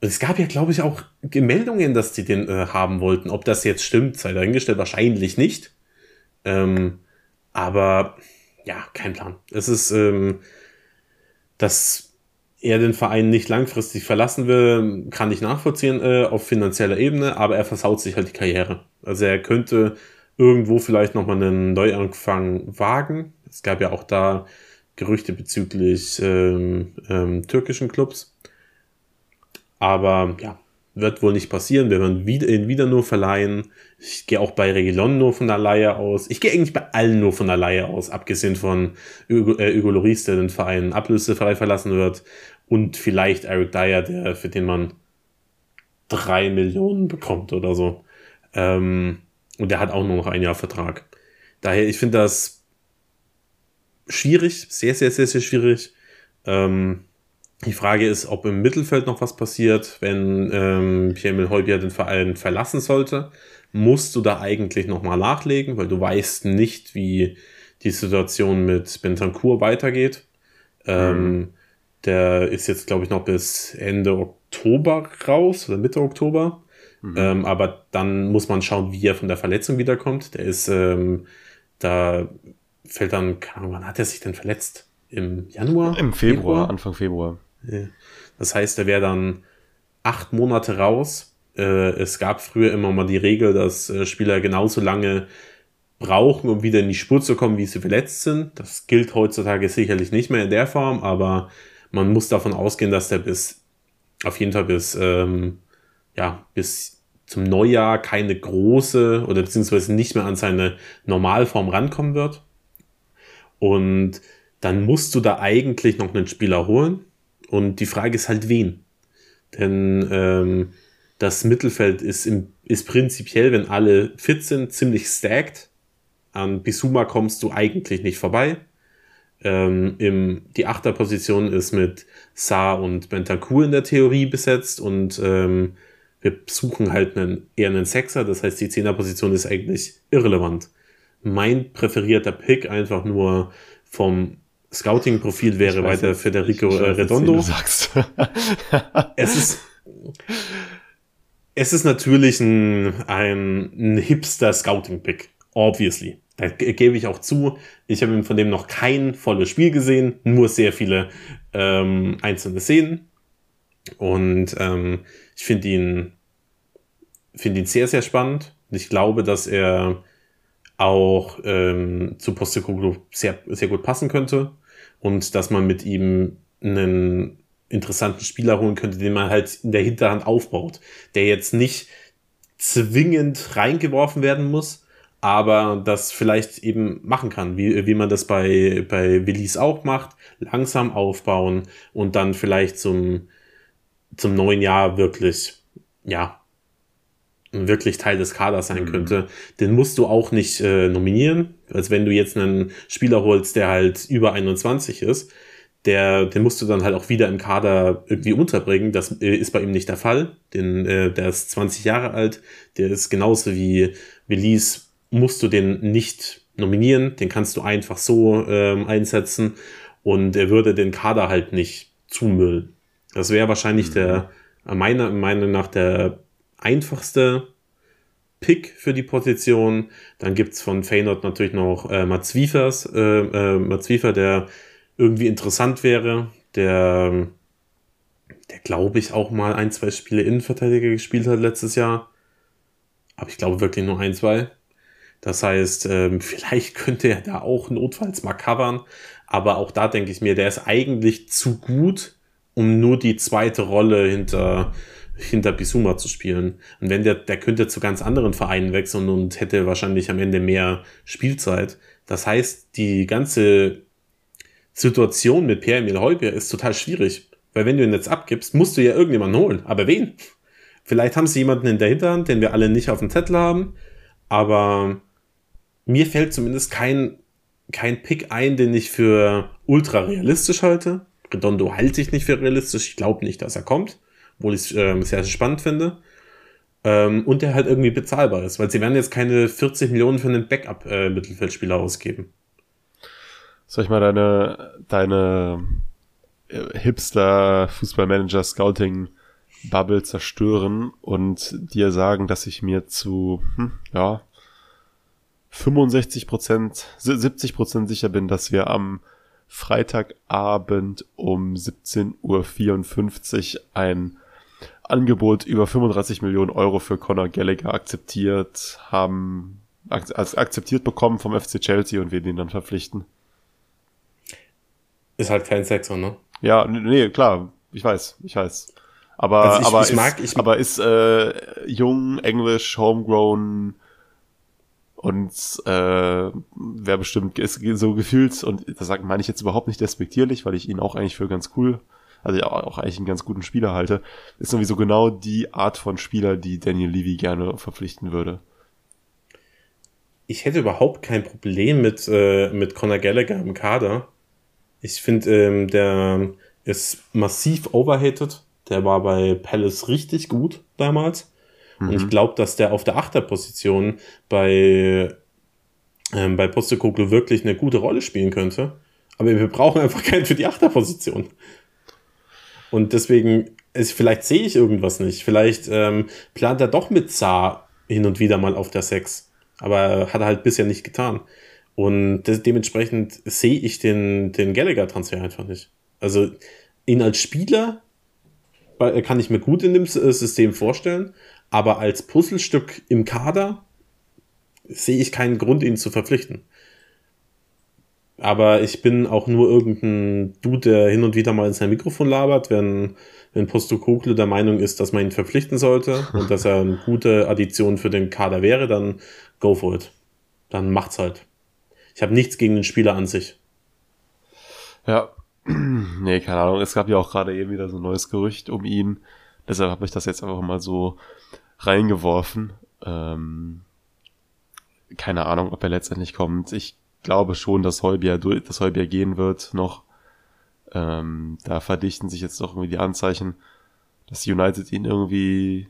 es gab ja, glaube ich, auch Meldungen, dass die den äh, haben wollten. Ob das jetzt stimmt, sei dahingestellt, wahrscheinlich nicht. Ähm, aber ja, kein Plan. Es ist, ähm, dass er den Verein nicht langfristig verlassen will, kann ich nachvollziehen äh, auf finanzieller Ebene, aber er versaut sich halt die Karriere. Also er könnte irgendwo vielleicht nochmal einen Neuanfang wagen. Es gab ja auch da Gerüchte bezüglich ähm, ähm, türkischen Clubs. Aber ja, wird wohl nicht passieren. Wir werden wieder, ihn wieder nur verleihen. Ich gehe auch bei Regilon nur von der Leihe aus. Ich gehe eigentlich bei allen nur von der Leihe aus, abgesehen von Hugo, äh, Hugo Loris, der den Verein ablösefrei verlassen wird. Und vielleicht Eric Dyer, der, für den man drei Millionen bekommt oder so. Ähm, und der hat auch nur noch ein Jahr Vertrag. Daher, ich finde das schwierig, sehr, sehr, sehr, sehr schwierig. Ähm, die Frage ist, ob im Mittelfeld noch was passiert, wenn ähm, Pierre-Emil Heubier den Verein verlassen sollte. Musst du da eigentlich nochmal nachlegen, weil du weißt nicht, wie die Situation mit Bentancur weitergeht. Ähm, mhm. Der ist jetzt, glaube ich, noch bis Ende Oktober raus oder Mitte Oktober. Mhm. Ähm, aber dann muss man schauen, wie er von der Verletzung wiederkommt. Der ist, ähm, da fällt dann, keine Ahnung, wann hat er sich denn verletzt? Im Januar? Im Februar, Februar? Anfang Februar. Das heißt, er wäre dann acht Monate raus. Äh, es gab früher immer mal die Regel, dass äh, Spieler genauso lange brauchen, um wieder in die Spur zu kommen, wie sie verletzt sind. Das gilt heutzutage sicherlich nicht mehr in der Form, aber man muss davon ausgehen, dass der bis auf jeden Fall bis ähm, ja bis zum Neujahr keine große oder beziehungsweise nicht mehr an seine Normalform rankommen wird. Und dann musst du da eigentlich noch einen Spieler holen, und die Frage ist halt, wen? Denn ähm, das Mittelfeld ist, im, ist prinzipiell, wenn alle fit sind, ziemlich stacked. An Bisuma kommst du eigentlich nicht vorbei. Ähm, im, die Achterposition ist mit Saar und Bentancur in der Theorie besetzt und ähm, wir suchen halt einen, eher einen Sechser, das heißt die Zehnerposition ist eigentlich irrelevant. Mein präferierter Pick einfach nur vom Scouting-Profil wäre weiter nicht, Federico weiß, äh, Redondo. Nicht, es ist es ist natürlich ein, ein, ein Hipster-Scouting-Pick, obviously. Da gebe ich auch zu. Ich habe von dem noch kein volles Spiel gesehen, nur sehr viele ähm, einzelne Szenen. Und ähm, ich finde ihn, finde ihn sehr, sehr spannend. Ich glaube, dass er auch ähm, zu Postecoglou sehr, sehr gut passen könnte und dass man mit ihm einen interessanten Spieler holen könnte, den man halt in der Hinterhand aufbaut, der jetzt nicht zwingend reingeworfen werden muss, aber das vielleicht eben machen kann, wie, wie man das bei, bei Willis auch macht, langsam aufbauen und dann vielleicht zum, zum neuen Jahr wirklich ja, wirklich Teil des Kaders sein mhm. könnte, den musst du auch nicht äh, nominieren. Als wenn du jetzt einen Spieler holst, der halt über 21 ist, der, den musst du dann halt auch wieder im Kader irgendwie unterbringen. Das äh, ist bei ihm nicht der Fall. Den, äh, der ist 20 Jahre alt, der ist genauso wie Willis, musst du den nicht nominieren, den kannst du einfach so ähm, einsetzen und er würde den Kader halt nicht zumüllen. Das wäre wahrscheinlich mhm. der, meiner Meinung nach, der einfachste Pick für die Position. Dann gibt's von Feyenoord natürlich noch äh, Mats Wiefers, äh, äh, Mats Wiefer, der irgendwie interessant wäre, der, der glaube ich auch mal ein, zwei Spiele Innenverteidiger gespielt hat letztes Jahr. Aber ich glaube wirklich nur ein, zwei. Das heißt, ähm, vielleicht könnte er da auch notfalls mal covern. Aber auch da denke ich mir, der ist eigentlich zu gut, um nur die zweite Rolle hinter, hinter Bisuma zu spielen. Und wenn der, der könnte zu ganz anderen Vereinen wechseln und hätte wahrscheinlich am Ende mehr Spielzeit. Das heißt, die ganze Situation mit Pierre-Emil Heubier ist total schwierig. Weil wenn du ihn jetzt abgibst, musst du ja irgendjemanden holen. Aber wen? Vielleicht haben sie jemanden in der Hinterhand, den wir alle nicht auf dem Zettel haben. Aber mir fällt zumindest kein, kein Pick ein, den ich für ultra realistisch halte. Redondo halte ich nicht für realistisch. Ich glaube nicht, dass er kommt, obwohl ich es äh, sehr spannend finde. Ähm, und der halt irgendwie bezahlbar ist, weil sie werden jetzt keine 40 Millionen für einen Backup-Mittelfeldspieler äh, ausgeben. Soll ich mal deine, deine äh, Hipster-Fußballmanager-Scouting-Bubble zerstören und dir sagen, dass ich mir zu, hm, ja, 65 Prozent, 70 Prozent sicher bin, dass wir am Freitagabend um 17.54 Uhr ein Angebot über 35 Millionen Euro für Conor Gallagher akzeptiert haben, ak akzeptiert bekommen vom FC Chelsea und wir den dann verpflichten. Ist halt kein Sechser, ne? Ja, nee, klar, ich weiß, ich weiß. Aber, also ich, aber, ich ist, mag, ich, aber ist äh, jung, englisch, homegrown, und äh, wer bestimmt ist so gefühlt, und das meine ich jetzt überhaupt nicht despektierlich, weil ich ihn auch eigentlich für ganz cool, also auch eigentlich einen ganz guten Spieler halte, ist sowieso genau die Art von Spieler, die Daniel Levy gerne verpflichten würde. Ich hätte überhaupt kein Problem mit, äh, mit Conor Gallagher im Kader. Ich finde, ähm, der ist massiv overhated. Der war bei Palace richtig gut damals. Mhm. Und ich mhm. glaube, dass der auf der Achterposition bei, ähm, bei Postekoglu wirklich eine gute Rolle spielen könnte. Aber wir brauchen einfach keinen für die Achterposition. Und deswegen, ist, vielleicht sehe ich irgendwas nicht. Vielleicht ähm, plant er doch mit Saar hin und wieder mal auf der 6. Aber hat er halt bisher nicht getan. Und das, dementsprechend sehe ich den, den Gallagher-Transfer einfach nicht. Also ihn als Spieler kann ich mir gut in dem System vorstellen, aber als Puzzlestück im Kader sehe ich keinen Grund, ihn zu verpflichten. Aber ich bin auch nur irgendein Dude, der hin und wieder mal in sein Mikrofon labert, wenn, wenn Postokoglu der Meinung ist, dass man ihn verpflichten sollte und dass er eine gute Addition für den Kader wäre, dann go for it. Dann macht's halt. Ich habe nichts gegen den Spieler an sich. Ja, nee, keine Ahnung. Es gab ja auch gerade eben wieder so ein neues Gerücht um ihn. Deshalb habe ich das jetzt einfach mal so reingeworfen. Ähm, keine Ahnung, ob er letztendlich kommt. Ich glaube schon, dass Heubier, dass Heubier gehen wird noch. Ähm, da verdichten sich jetzt doch irgendwie die Anzeichen, dass United ihn irgendwie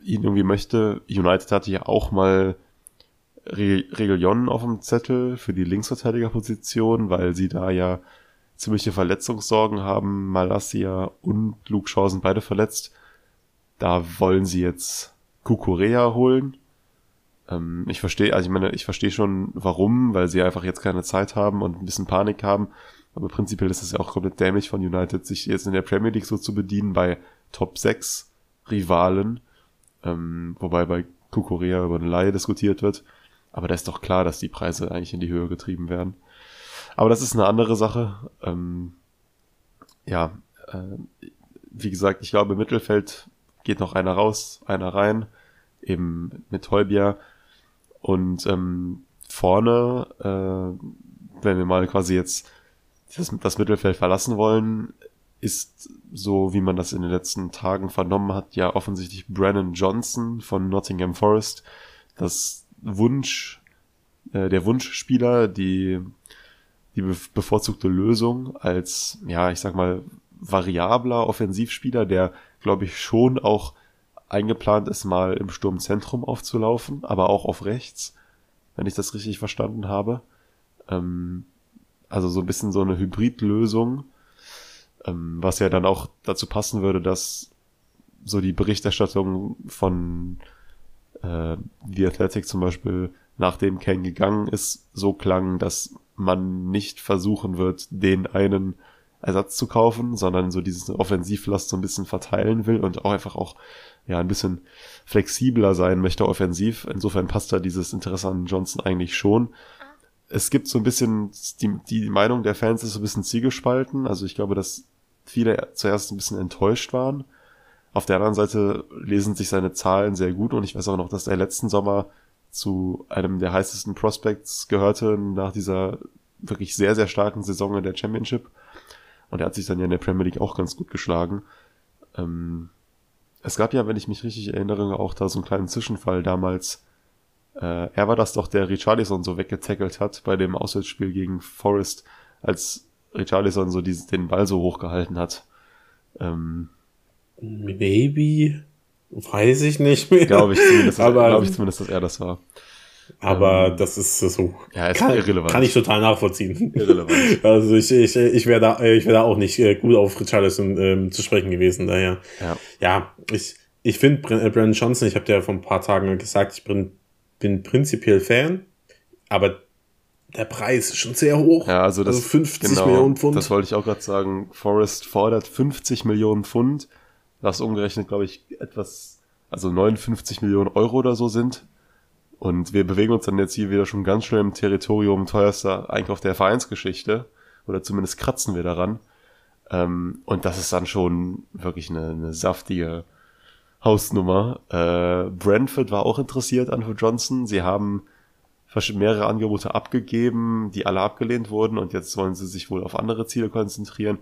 ihn irgendwie möchte. United hatte ja auch mal Re auf dem Zettel für die Linksverteidigerposition, weil sie da ja ziemliche Verletzungssorgen haben. Malassia und Luke Shaw sind beide verletzt. Da wollen sie jetzt Kukurea holen. Ähm, ich verstehe, also ich meine, ich verstehe schon warum, weil sie einfach jetzt keine Zeit haben und ein bisschen Panik haben. Aber prinzipiell ist es ja auch komplett dämlich von United, sich jetzt in der Premier League so zu bedienen bei Top 6 Rivalen. Ähm, wobei bei Kukurea über eine Laie diskutiert wird. Aber da ist doch klar, dass die Preise eigentlich in die Höhe getrieben werden. Aber das ist eine andere Sache. Ähm, ja, äh, wie gesagt, ich glaube, im Mittelfeld geht noch einer raus, einer rein, eben mit Holbier. Und ähm, vorne, äh, wenn wir mal quasi jetzt das, das Mittelfeld verlassen wollen, ist, so wie man das in den letzten Tagen vernommen hat, ja offensichtlich Brennan Johnson von Nottingham Forest, das Wunsch, äh, der Wunschspieler, die, die bevorzugte Lösung als, ja, ich sag mal, variabler Offensivspieler, der, glaube ich, schon auch eingeplant ist, mal im Sturmzentrum aufzulaufen, aber auch auf rechts, wenn ich das richtig verstanden habe. Ähm, also so ein bisschen so eine Hybridlösung, ähm, was ja dann auch dazu passen würde, dass so die Berichterstattung von äh, The Athletic zum Beispiel, nachdem Kane gegangen ist, so klang, dass man nicht versuchen wird, den einen Ersatz zu kaufen, sondern so dieses Offensivlast so ein bisschen verteilen will und auch einfach auch ja ein bisschen flexibler sein möchte offensiv. Insofern passt da dieses Interesse an Johnson eigentlich schon es gibt so ein bisschen, die, die Meinung der Fans ist so ein bisschen zielgespalten. Also ich glaube, dass viele zuerst ein bisschen enttäuscht waren. Auf der anderen Seite lesen sich seine Zahlen sehr gut und ich weiß auch noch, dass er letzten Sommer zu einem der heißesten Prospects gehörte nach dieser wirklich sehr, sehr starken Saison in der Championship. Und er hat sich dann ja in der Premier League auch ganz gut geschlagen. Ähm, es gab ja, wenn ich mich richtig erinnere, auch da so einen kleinen Zwischenfall damals äh, er war das doch, der Richarlison so weggetackelt hat bei dem Auswärtsspiel gegen Forest, als Richarlison so diesen, den Ball so hochgehalten hat. Ähm, Maybe? Weiß ich nicht mehr. Glaube ich, zumindest, ich zumindest, dass er das war. Aber ähm, das ist so. Ja, ist kann, irrelevant. Kann ich total nachvollziehen. Irrelevant. Also ich, ich, ich wäre da, ich wäre da auch nicht äh, gut auf Richarlison ähm, zu sprechen gewesen, daher. Ja, ja ich, ich finde Brandon Johnson, ich habe dir vor ein paar Tagen gesagt, ich bin bin prinzipiell Fan, aber der Preis ist schon sehr hoch. Ja, also das also 50 genau, Millionen Pfund. Das wollte ich auch gerade sagen. Forrest fordert 50 Millionen Pfund, was umgerechnet, glaube ich, etwas, also 59 Millionen Euro oder so sind. Und wir bewegen uns dann jetzt hier wieder schon ganz schnell im Territorium teuerster Einkauf der Vereinsgeschichte. Oder zumindest kratzen wir daran. Ähm, und das ist dann schon wirklich eine, eine saftige Hausnummer. Äh, Brentford war auch interessiert an Johnson. Sie haben mehrere Angebote abgegeben, die alle abgelehnt wurden und jetzt wollen sie sich wohl auf andere Ziele konzentrieren.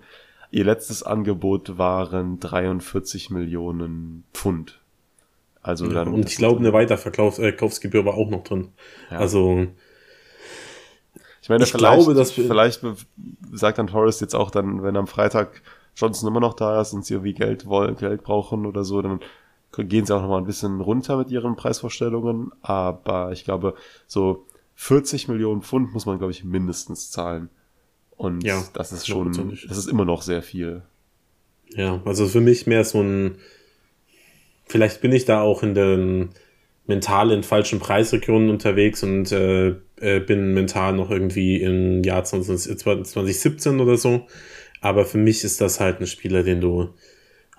Ihr letztes Angebot waren 43 Millionen Pfund. Also dann. und ich glaube, eine Weiterverkaufsgebühr äh, war auch noch drin. Ja. Also. Ich meine, ich glaube, dass vielleicht sagt dann Horace jetzt auch dann, wenn am Freitag Johnson immer noch da ist und sie irgendwie Geld wollen, Geld brauchen oder so, dann gehen sie auch noch mal ein bisschen runter mit ihren Preisvorstellungen, aber ich glaube, so 40 Millionen Pfund muss man, glaube ich, mindestens zahlen. Und ja, das ist schon, das ist immer noch sehr viel. Ja, also für mich mehr so ein, vielleicht bin ich da auch in den mental in falschen Preisregionen unterwegs und äh, äh bin mental noch irgendwie im Jahr 20, 2017 oder so. Aber für mich ist das halt ein Spieler, den du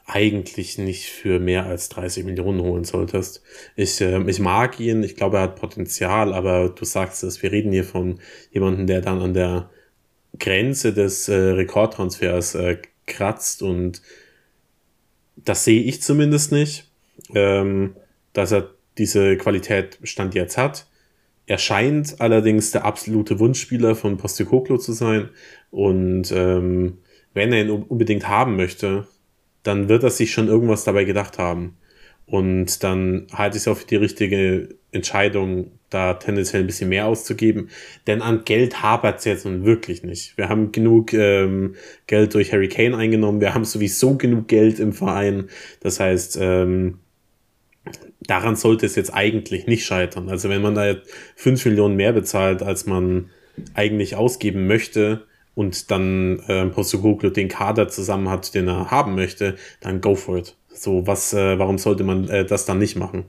eigentlich nicht für mehr als 30 Millionen holen solltest. Ich, äh, ich mag ihn, ich glaube, er hat Potenzial, aber du sagst es, wir reden hier von jemandem, der dann an der Grenze des äh, Rekordtransfers äh, kratzt und das sehe ich zumindest nicht, ähm, dass er diese Qualität Stand jetzt hat. Er scheint allerdings der absolute Wunschspieler von Postecoglou zu sein und ähm, wenn er ihn unbedingt haben möchte, dann wird er sich schon irgendwas dabei gedacht haben. Und dann halte ich es auch für die richtige Entscheidung, da tendenziell ein bisschen mehr auszugeben. Denn an Geld hapert es jetzt nun wirklich nicht. Wir haben genug ähm, Geld durch Harry Kane eingenommen. Wir haben sowieso genug Geld im Verein. Das heißt, ähm, daran sollte es jetzt eigentlich nicht scheitern. Also wenn man da jetzt 5 Millionen mehr bezahlt, als man eigentlich ausgeben möchte, und dann äh, Postecoglou den Kader zusammen hat, den er haben möchte, dann go for it. So, was, äh, warum sollte man äh, das dann nicht machen?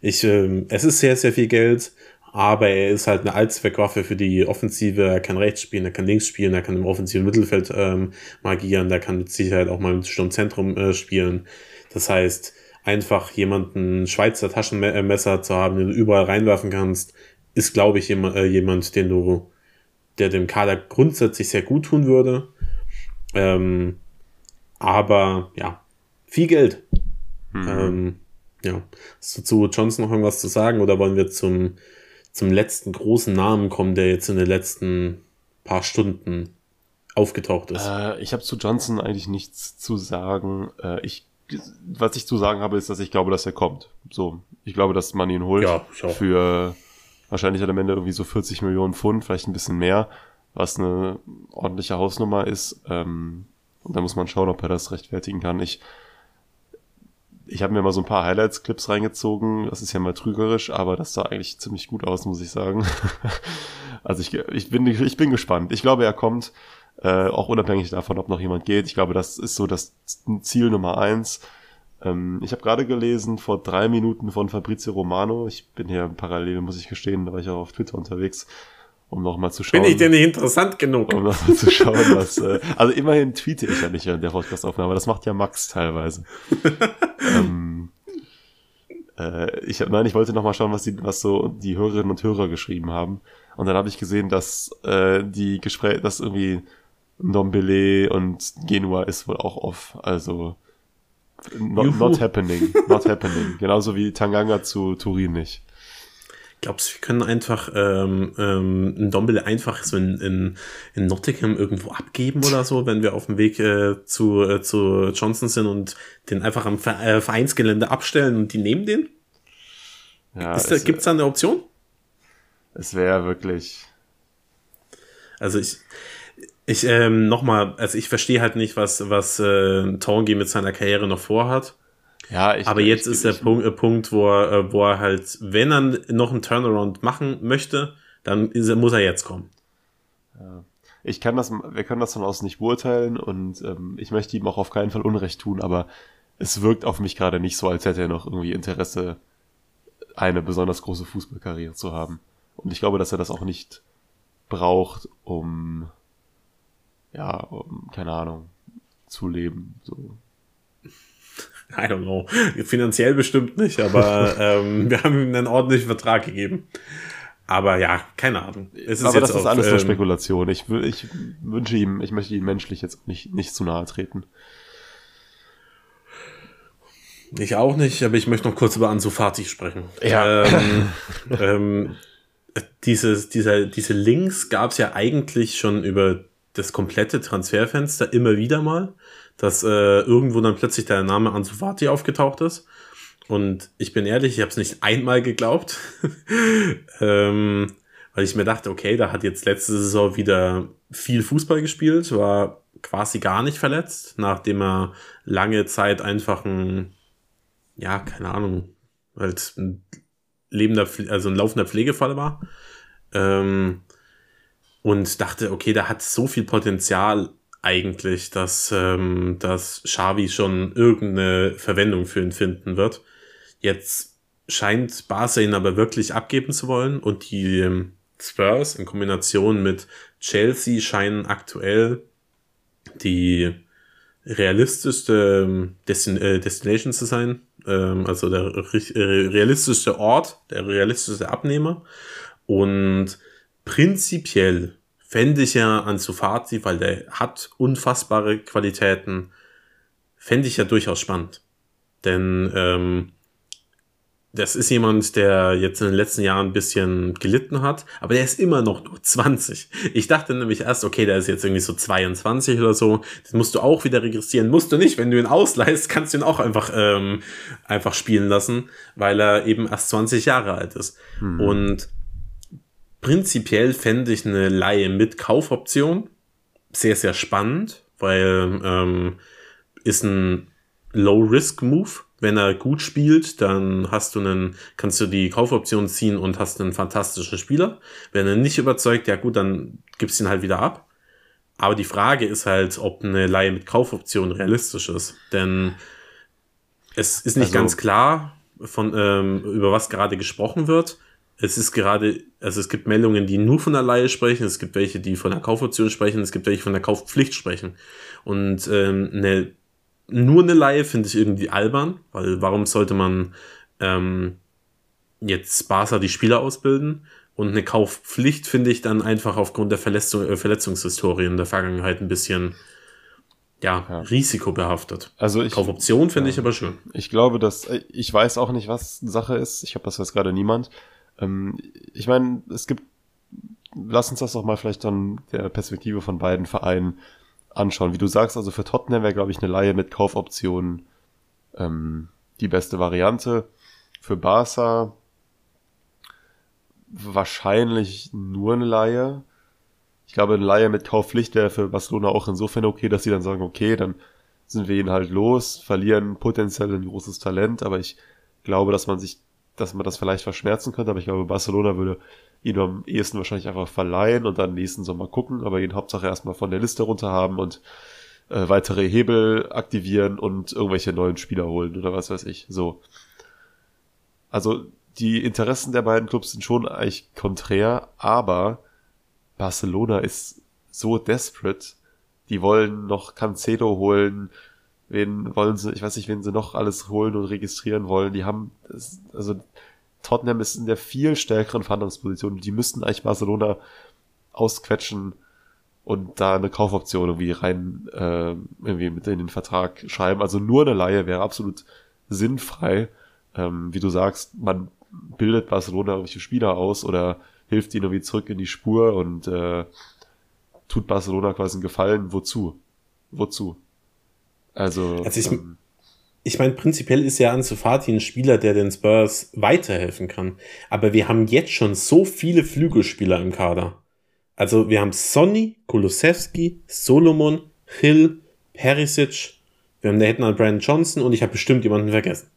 Ich, äh, es ist sehr, sehr viel Geld, aber er ist halt eine Allzweckwaffe für die Offensive. Er kann rechts spielen, er kann links spielen, er kann im offensiven Mittelfeld ähm, magieren, der kann mit Sicherheit auch mal im Sturmzentrum äh, spielen. Das heißt, einfach jemanden Schweizer Taschenmesser zu haben, den du überall reinwerfen kannst, ist, glaube ich, jemand, äh, jemand, den du der dem Kader grundsätzlich sehr gut tun würde. Ähm, aber ja, viel Geld. Mhm. Ähm, ja, hast du zu Johnson noch irgendwas zu sagen oder wollen wir zum, zum letzten großen Namen kommen, der jetzt in den letzten paar Stunden aufgetaucht ist. Äh, ich habe zu Johnson eigentlich nichts zu sagen. Äh, ich, was ich zu sagen habe, ist, dass ich glaube, dass er kommt. So, ich glaube, dass man ihn holt Ja, ich auch. für wahrscheinlich hat am Ende irgendwie so 40 Millionen Pfund, vielleicht ein bisschen mehr, was eine ordentliche Hausnummer ist. Ähm, und da muss man schauen, ob er das rechtfertigen kann. Ich, ich habe mir mal so ein paar Highlights-Clips reingezogen. Das ist ja mal trügerisch, aber das sah eigentlich ziemlich gut aus, muss ich sagen. also ich, ich, bin, ich bin gespannt. Ich glaube, er kommt, äh, auch unabhängig davon, ob noch jemand geht. Ich glaube, das ist so das Ziel Nummer eins. Ähm, ich habe gerade gelesen, vor drei Minuten von Fabrizio Romano. Ich bin hier parallel, muss ich gestehen, da war ich auch auf Twitter unterwegs, um nochmal zu schauen. Bin ich denn nicht interessant genug? Um nochmal zu schauen, was. Äh, also immerhin tweete ich ja nicht während der Podcastaufnahme, das macht ja Max teilweise. ähm, äh, ich hab, nein, ich wollte nochmal schauen, was, die, was so die Hörerinnen und Hörer geschrieben haben. Und dann habe ich gesehen, dass äh, die Gespräche, dass irgendwie Ndombele und Genua ist wohl auch off. Also not, not happening. Not happening. Genauso wie Tanganga zu Turin nicht. Glaubst du, wir können einfach ähm, ähm, ein Dombele einfach so in, in, in Nottingham irgendwo abgeben oder so, wenn wir auf dem Weg äh, zu, äh, zu Johnson sind und den einfach am äh, Vereinsgelände abstellen und die nehmen den? Ja, Ist da, es, gibt's da eine Option? es wäre wirklich. Also ich, ich ähm, nochmal, also ich verstehe halt nicht, was, was äh, Tongi mit seiner Karriere noch vorhat. Ja, ich, Aber jetzt ich, ist der ich, Punkt, äh, Punkt wo, er, äh, wo er halt, wenn er noch einen Turnaround machen möchte, dann ist muss er jetzt kommen. ich kann das, wir können das von außen nicht beurteilen und ähm, ich möchte ihm auch auf keinen Fall Unrecht tun, aber es wirkt auf mich gerade nicht so, als hätte er noch irgendwie Interesse, eine besonders große Fußballkarriere zu haben. Und ich glaube, dass er das auch nicht braucht, um, ja, um, keine Ahnung, zu leben. So. I don't know. Finanziell bestimmt nicht, aber ähm, wir haben ihm einen ordentlichen Vertrag gegeben. Aber ja, keine Ahnung. Ist aber das ist auch, alles nur ähm, Spekulation. Ich, ich wünsche ihm, ich möchte ihm menschlich jetzt nicht, nicht zu nahe treten. Ich auch nicht, aber ich möchte noch kurz über Ansu Fati sprechen. Ja. Ähm, ähm, dieses, dieser, diese Links gab es ja eigentlich schon über das komplette Transferfenster immer wieder mal, dass äh, irgendwo dann plötzlich der Name Ansu Fati aufgetaucht ist. Und ich bin ehrlich, ich habe es nicht einmal geglaubt, ähm, weil ich mir dachte, okay, da hat jetzt letzte Saison wieder viel Fußball gespielt, war quasi gar nicht verletzt, nachdem er lange Zeit einfach ein ja, keine Ahnung, halt ein lebender, also ein laufender Pflegefall war. Ähm, und dachte, okay, da hat so viel Potenzial eigentlich, dass, ähm, dass Xavi schon irgendeine Verwendung für ihn finden wird. Jetzt scheint Barca ihn aber wirklich abgeben zu wollen und die ähm, Spurs in Kombination mit Chelsea scheinen aktuell die realistischste ähm, Destin äh, Destination zu sein, ähm, also der äh, realistischste Ort, der realistischste Abnehmer. Und prinzipiell fände ich ja Ansu Fati, weil der hat unfassbare Qualitäten, fände ich ja durchaus spannend. Denn ähm, das ist jemand, der jetzt in den letzten Jahren ein bisschen gelitten hat, aber der ist immer noch nur 20. Ich dachte nämlich erst, okay, der ist jetzt irgendwie so 22 oder so. Das musst du auch wieder registrieren. Musst du nicht, wenn du ihn ausleihst, kannst du ihn auch einfach, ähm, einfach spielen lassen, weil er eben erst 20 Jahre alt ist. Und prinzipiell fände ich eine Laie mit Kaufoption sehr, sehr spannend, weil ähm, ist ein Low-Risk-Move. Wenn er gut spielt, dann hast du einen, kannst du die Kaufoption ziehen und hast einen fantastischen Spieler. Wenn er nicht überzeugt, ja gut, dann gibst du ihn halt wieder ab. Aber die Frage ist halt, ob eine Leihe mit Kaufoption realistisch ist. Denn es ist nicht Also- ganz klar, von, ähm, über was gerade gesprochen wird. Es ist gerade, also es gibt Meldungen, die nur von der Leihe sprechen, es gibt welche, die von der Kaufoption sprechen, es gibt welche von der Kaufpflicht sprechen. Und ähm, eine, nur eine Leihe finde ich irgendwie albern, weil warum sollte man ähm, jetzt Barca die Spieler ausbilden? Und eine Kaufpflicht finde ich dann einfach aufgrund der Verletzung, äh, Verletzungshistorie in der Vergangenheit ein bisschen ja, Ja. risikobehaftet. Also ich, Kaufoption finde ich aber schön. ich glaube, dass ich weiß auch nicht, was Sache ist. Ich habe das jetzt gerade niemand. Ähm, ich meine, es gibt lass uns das doch mal vielleicht dann der Perspektive von beiden Vereinen anschauen. Wie du sagst, also für Tottenham wäre, glaube ich, eine Laie mit Kaufoptionen ähm, die beste Variante. Für Barca wahrscheinlich nur eine Laie. Ich glaube, eine Laie mit Kaufpflicht wäre für Barcelona auch insofern okay, dass sie dann sagen, okay, dann sind wir ihn halt los, verlieren potenziell ein großes Talent, aber ich glaube, dass man sich, dass man das vielleicht verschmerzen könnte, aber ich glaube, Barcelona würde ihn am ehesten wahrscheinlich einfach verleihen und dann nächsten Sommer gucken, aber ihn Hauptsache erstmal von der Liste runter haben und äh, weitere Hebel aktivieren und irgendwelche neuen Spieler holen oder was weiß ich. So. Also die Interessen der beiden Clubs sind schon eigentlich konträr, aber Barcelona ist so desperate. Die wollen noch Cancelo holen. Wen wollen sie, ich weiß nicht, wen sie noch alles holen und registrieren wollen. Die haben, also Tottenham ist in der viel stärkeren Verhandlungsposition. Die müssten eigentlich Barcelona ausquetschen und da eine Kaufoption irgendwie rein äh, irgendwie mit in den Vertrag schreiben. Also nur eine Laie wäre absolut sinnfrei. Ähm, wie du sagst, man bildet Barcelona irgendwelche Spieler aus oder hilft ihnen irgendwie zurück in die Spur und äh, tut Barcelona quasi einen Gefallen. Wozu? Wozu? Also, also ich, ähm, ich meine, prinzipiell ist ja Ansu Fati ein Spieler, der den Spurs weiterhelfen kann. Aber wir haben jetzt schon so viele Flügelspieler im Kader. Also wir haben Sonny, Kulusewski, Solomon, Hill, Perisic, wir haben da hätten Brandon Johnson und ich habe bestimmt jemanden vergessen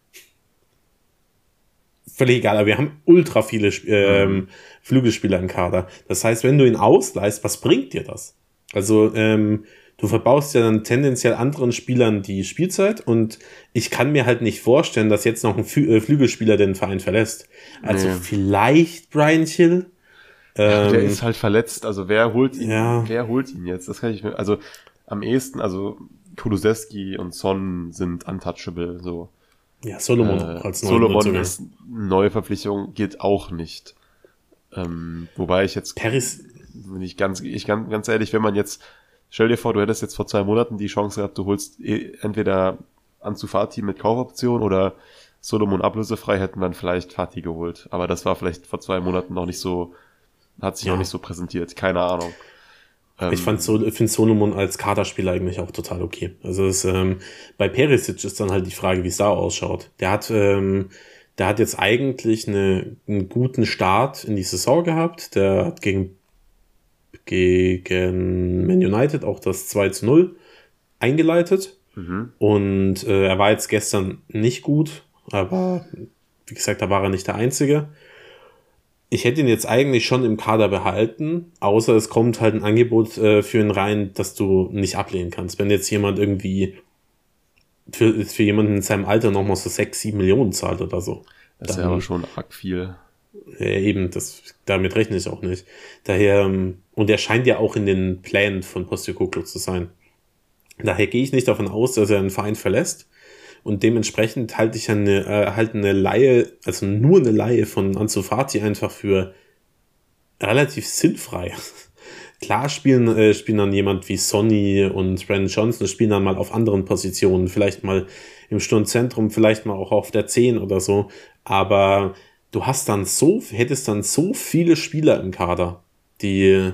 völlig egal, aber wir haben ultra viele ähm, mhm. Flügelspieler im Kader. Das heißt, wenn du ihn ausleihst, was bringt dir das? Also, ähm, du verbaust ja dann tendenziell anderen Spielern die Spielzeit und ich kann mir halt nicht vorstellen, dass jetzt noch ein Flü äh, Flügelspieler den Verein verlässt. Also nee. vielleicht Brian Hill. Ja, der ähm, ist halt verletzt, also wer holt ihn, ja. wer holt ihn jetzt? Das kann ich mir, also am ehesten, also Kulusewski und Son sind untouchable, so. Ja, Solomon äh, als neue Solomon ist neue Verpflichtung geht auch nicht. Ähm, wobei ich jetzt Paris wenn ich ganz ich ganz, ganz ehrlich, wenn man jetzt stell dir vor, du hättest jetzt vor zwei Monaten die Chance gehabt, du holst eh entweder Anzufati mit Kaufoption oder Solomon ablösefrei hätten dann vielleicht Fatih geholt, aber das war vielleicht vor zwei Monaten noch nicht so hat sich ja. noch nicht so präsentiert, keine Ahnung. Ähm, ich fand so, finde Solomon als Kaderspieler eigentlich auch total okay. Also es, ähm, bei Perisic ist dann halt die Frage, wie es da ausschaut. Der hat, ähm, der hat jetzt eigentlich eine, einen guten Start in die Saison gehabt. Der hat gegen, gegen Man United auch das 2 zu 0 eingeleitet. Mhm. Und äh, er war jetzt gestern nicht gut, aber wie gesagt, da war er nicht der Einzige ich hätte ihn jetzt eigentlich schon im Kader behalten, außer es kommt halt ein Angebot äh, für ihn rein, das du nicht ablehnen kannst. Wenn jetzt jemand irgendwie für, für jemanden in seinem Alter nochmal so sechs, sieben Millionen zahlt oder so. Das ist ja aber schon arg viel. Ja, eben, das, damit rechne ich auch nicht. Daher, ähm, und er scheint ja auch in den Plänen von Postecoglou zu sein. Daher gehe ich nicht davon aus, dass er einen Verein verlässt. Und dementsprechend halte ich eine, äh, halt eine Laie, also nur eine Laie von Ansu Fati einfach für relativ sinnfrei. Klar spielen, äh, spielen dann jemand wie Sonny und Brandon Johnson, spielen dann mal auf anderen Positionen, vielleicht mal im Sturmzentrum, vielleicht mal auch auf der 10 oder so. Aber du hast dann so, hättest dann so viele Spieler im Kader, die,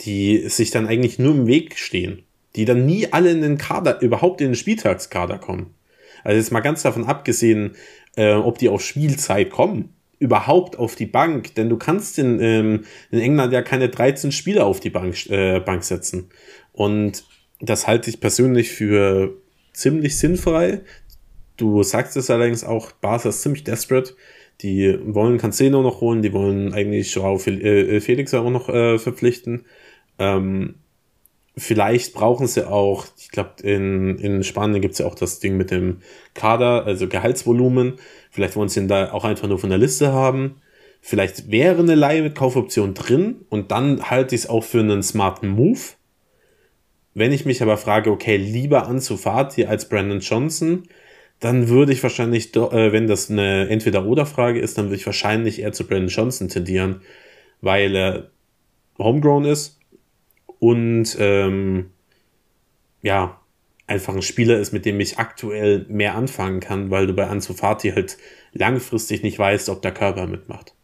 die sich dann eigentlich nur im Weg stehen die dann nie alle in den Kader, überhaupt in den Spieltagskader kommen. Also jetzt mal ganz davon abgesehen, äh, ob die auf Spielzeit kommen, überhaupt auf die Bank, denn du kannst in, ähm, in England ja keine 13 Spieler auf die Bank, äh, Bank setzen. Und das halte ich persönlich für ziemlich sinnfrei. Du sagst es allerdings auch, Barca ist ziemlich desperate. Die wollen Cancelo noch holen, die wollen eigentlich Joao äh, Felix auch noch äh, verpflichten. Ähm, Vielleicht brauchen sie auch, ich glaube, in, in Spanien gibt es ja auch das Ding mit dem Kader, also Gehaltsvolumen. Vielleicht wollen sie ihn da auch einfach nur von der Liste haben. Vielleicht wäre eine Leihe mit Kaufoption drin und dann halte ich es auch für einen smarten Move. Wenn ich mich aber frage, okay, lieber Ansu Fati als Brandon Johnson, dann würde ich wahrscheinlich, äh, wenn das eine Entweder-Oder-Frage ist, dann würde ich wahrscheinlich eher zu Brandon Johnson tendieren, weil er homegrown ist und ähm, ja, einfach ein Spieler ist, mit dem ich aktuell mehr anfangen kann, weil du bei Ansu Fati halt langfristig nicht weißt, ob der Körper mitmacht.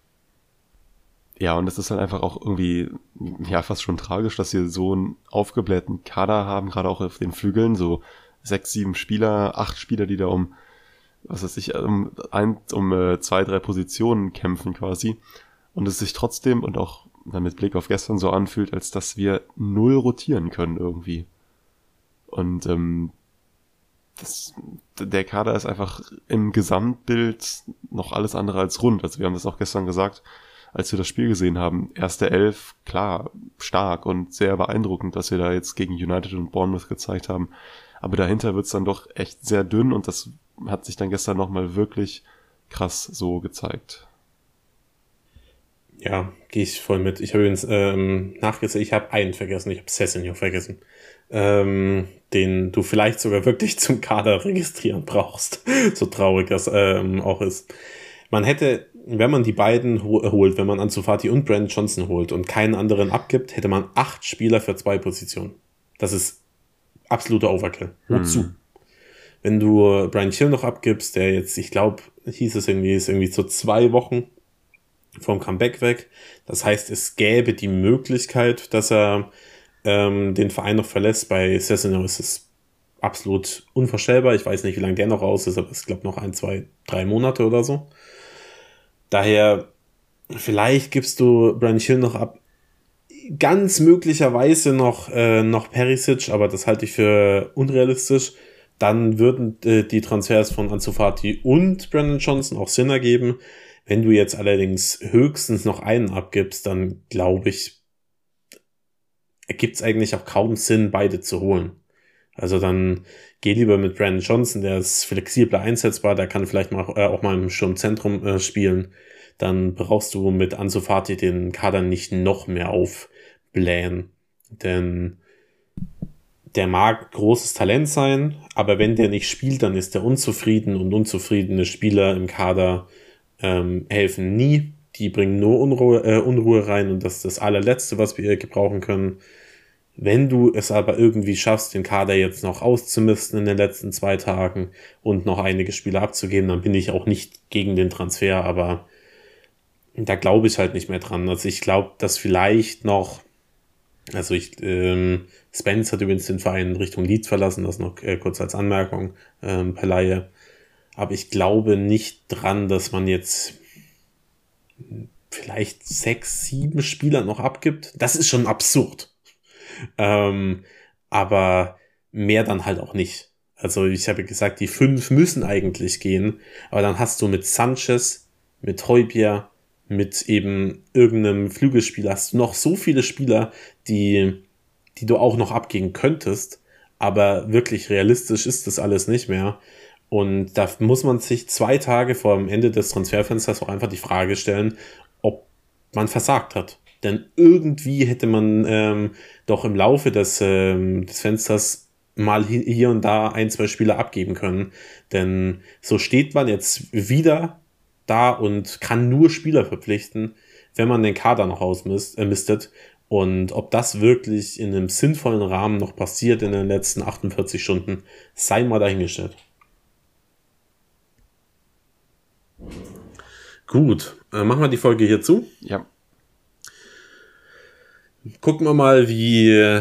Ja, und es ist halt einfach auch irgendwie, ja, fast schon tragisch, dass wir so einen aufgeblähten Kader haben, gerade auch auf den Flügeln, so sechs, sieben Spieler, acht Spieler, die da um, was weiß ich, um, ein, um äh, zwei, drei Positionen kämpfen quasi. Und es sich trotzdem und auch mit Blick auf gestern so anfühlt, als dass wir null rotieren können irgendwie. Und ähm, das, der Kader ist einfach im Gesamtbild noch alles andere als rund. Also wir haben das auch gestern gesagt, als wir das Spiel gesehen haben. Erste Elf, klar, stark und sehr beeindruckend, was wir da jetzt gegen United und Bournemouth gezeigt haben. Aber dahinter wird's dann doch echt sehr dünn und das hat sich dann gestern nochmal wirklich krass so gezeigt. Ja, gehe ich voll mit. Ich habe übrigens ähm, nachgesehen, ich habe einen vergessen, ich habe Sessignon vergessen. Ähm, den du vielleicht sogar wirklich zum Kader registrieren brauchst. so traurig das ähm, auch ist. Man hätte, wenn man die beiden holt, wenn man Anzufati und Brandon Johnson holt und keinen anderen abgibt, hätte man acht Spieler für zwei Positionen. Das ist absoluter Overkill. Wozu? Hm. Wenn du Brian Hill noch abgibst, der jetzt, ich glaube, hieß es irgendwie, ist irgendwie so zwei Wochen vom Comeback weg. Das heißt, es gäbe die Möglichkeit, dass er ähm, den Verein noch verlässt. Bei Cessino ist es absolut unvorstellbar. Ich weiß nicht, wie lange der noch raus ist, aber es glaube noch ein, zwei, drei Monate oder so. Daher, vielleicht gibst du Brian Hill noch ab. Ganz möglicherweise noch, äh, noch Perisic, aber das halte ich für unrealistisch. Dann würden äh, die Transfers von Anzufati und Brandon Johnson auch Sinn ergeben. Wenn du jetzt allerdings höchstens noch einen abgibst, dann glaube ich, ergibt es eigentlich auch kaum Sinn, beide zu holen. Also dann geh lieber mit Brandon Johnson, der ist flexibler einsetzbar, der kann vielleicht mal, äh, auch mal im Sturmzentrum äh, spielen. Dann brauchst du mit Ansu Fati den Kader nicht noch mehr aufblähen. Denn der mag großes Talent sein, aber wenn der nicht spielt, dann ist der unzufrieden und unzufriedene Spieler im Kader ähm, helfen nie. Die bringen nur Unruhe, äh, Unruhe rein und das ist das allerletzte, was wir gebrauchen können. Wenn du es aber irgendwie schaffst, den Kader jetzt noch auszumisten in den letzten zwei Tagen und noch einige Spiele abzugeben, dann bin ich auch nicht gegen den Transfer, aber da glaube ich halt nicht mehr dran. Also ich glaube, dass vielleicht noch, also ich, ähm, Spence hat übrigens den Verein Richtung Leeds verlassen, das noch äh, kurz als Anmerkung ähm, per Laie. Aber ich glaube nicht dran, dass man jetzt vielleicht sechs, sieben Spieler noch abgibt. Das ist schon absurd. Ähm, aber mehr dann halt auch nicht. Also ich habe gesagt, die fünf müssen eigentlich gehen, aber dann hast du mit Sanchez, mit Heubier, mit eben irgendeinem Flügelspieler, hast du noch so viele Spieler, die, die du auch noch abgeben könntest, aber wirklich realistisch ist das alles nicht mehr. Und da muss man sich zwei Tage vor dem Ende des Transferfensters auch einfach die Frage stellen, ob man versagt hat. Denn irgendwie hätte man ähm, doch im Laufe des, ähm, des Fensters mal hier und da ein, zwei Spieler abgeben können. Denn so steht man jetzt wieder da und kann nur Spieler verpflichten, wenn man den Kader noch ausmistet. Äh, und ob das wirklich in einem sinnvollen Rahmen noch passiert in den letzten 48 Stunden, sei mal dahingestellt. Gut, äh, machen wir die Folge hier zu. Ja. Gucken wir mal, wie,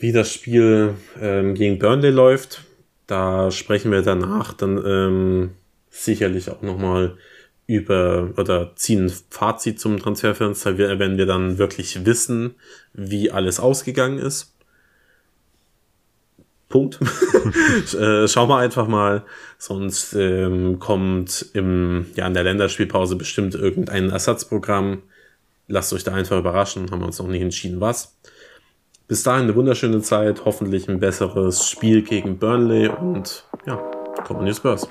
wie das Spiel ähm, gegen Burnley läuft. Da sprechen wir danach dann ähm, sicherlich auch nochmal über oder ziehen ein Fazit zum Transferfenster, wenn wir dann wirklich wissen, wie alles ausgegangen ist. Punkt. äh, schauen wir einfach mal. Sonst ähm, kommt im, ja, in der Länderspielpause bestimmt irgendein Ersatzprogramm. Lasst euch da einfach überraschen. Haben wir uns noch nicht entschieden, was. Bis dahin eine wunderschöne Zeit. Hoffentlich ein besseres Spiel gegen Burnley und ja, kommen die Spurs.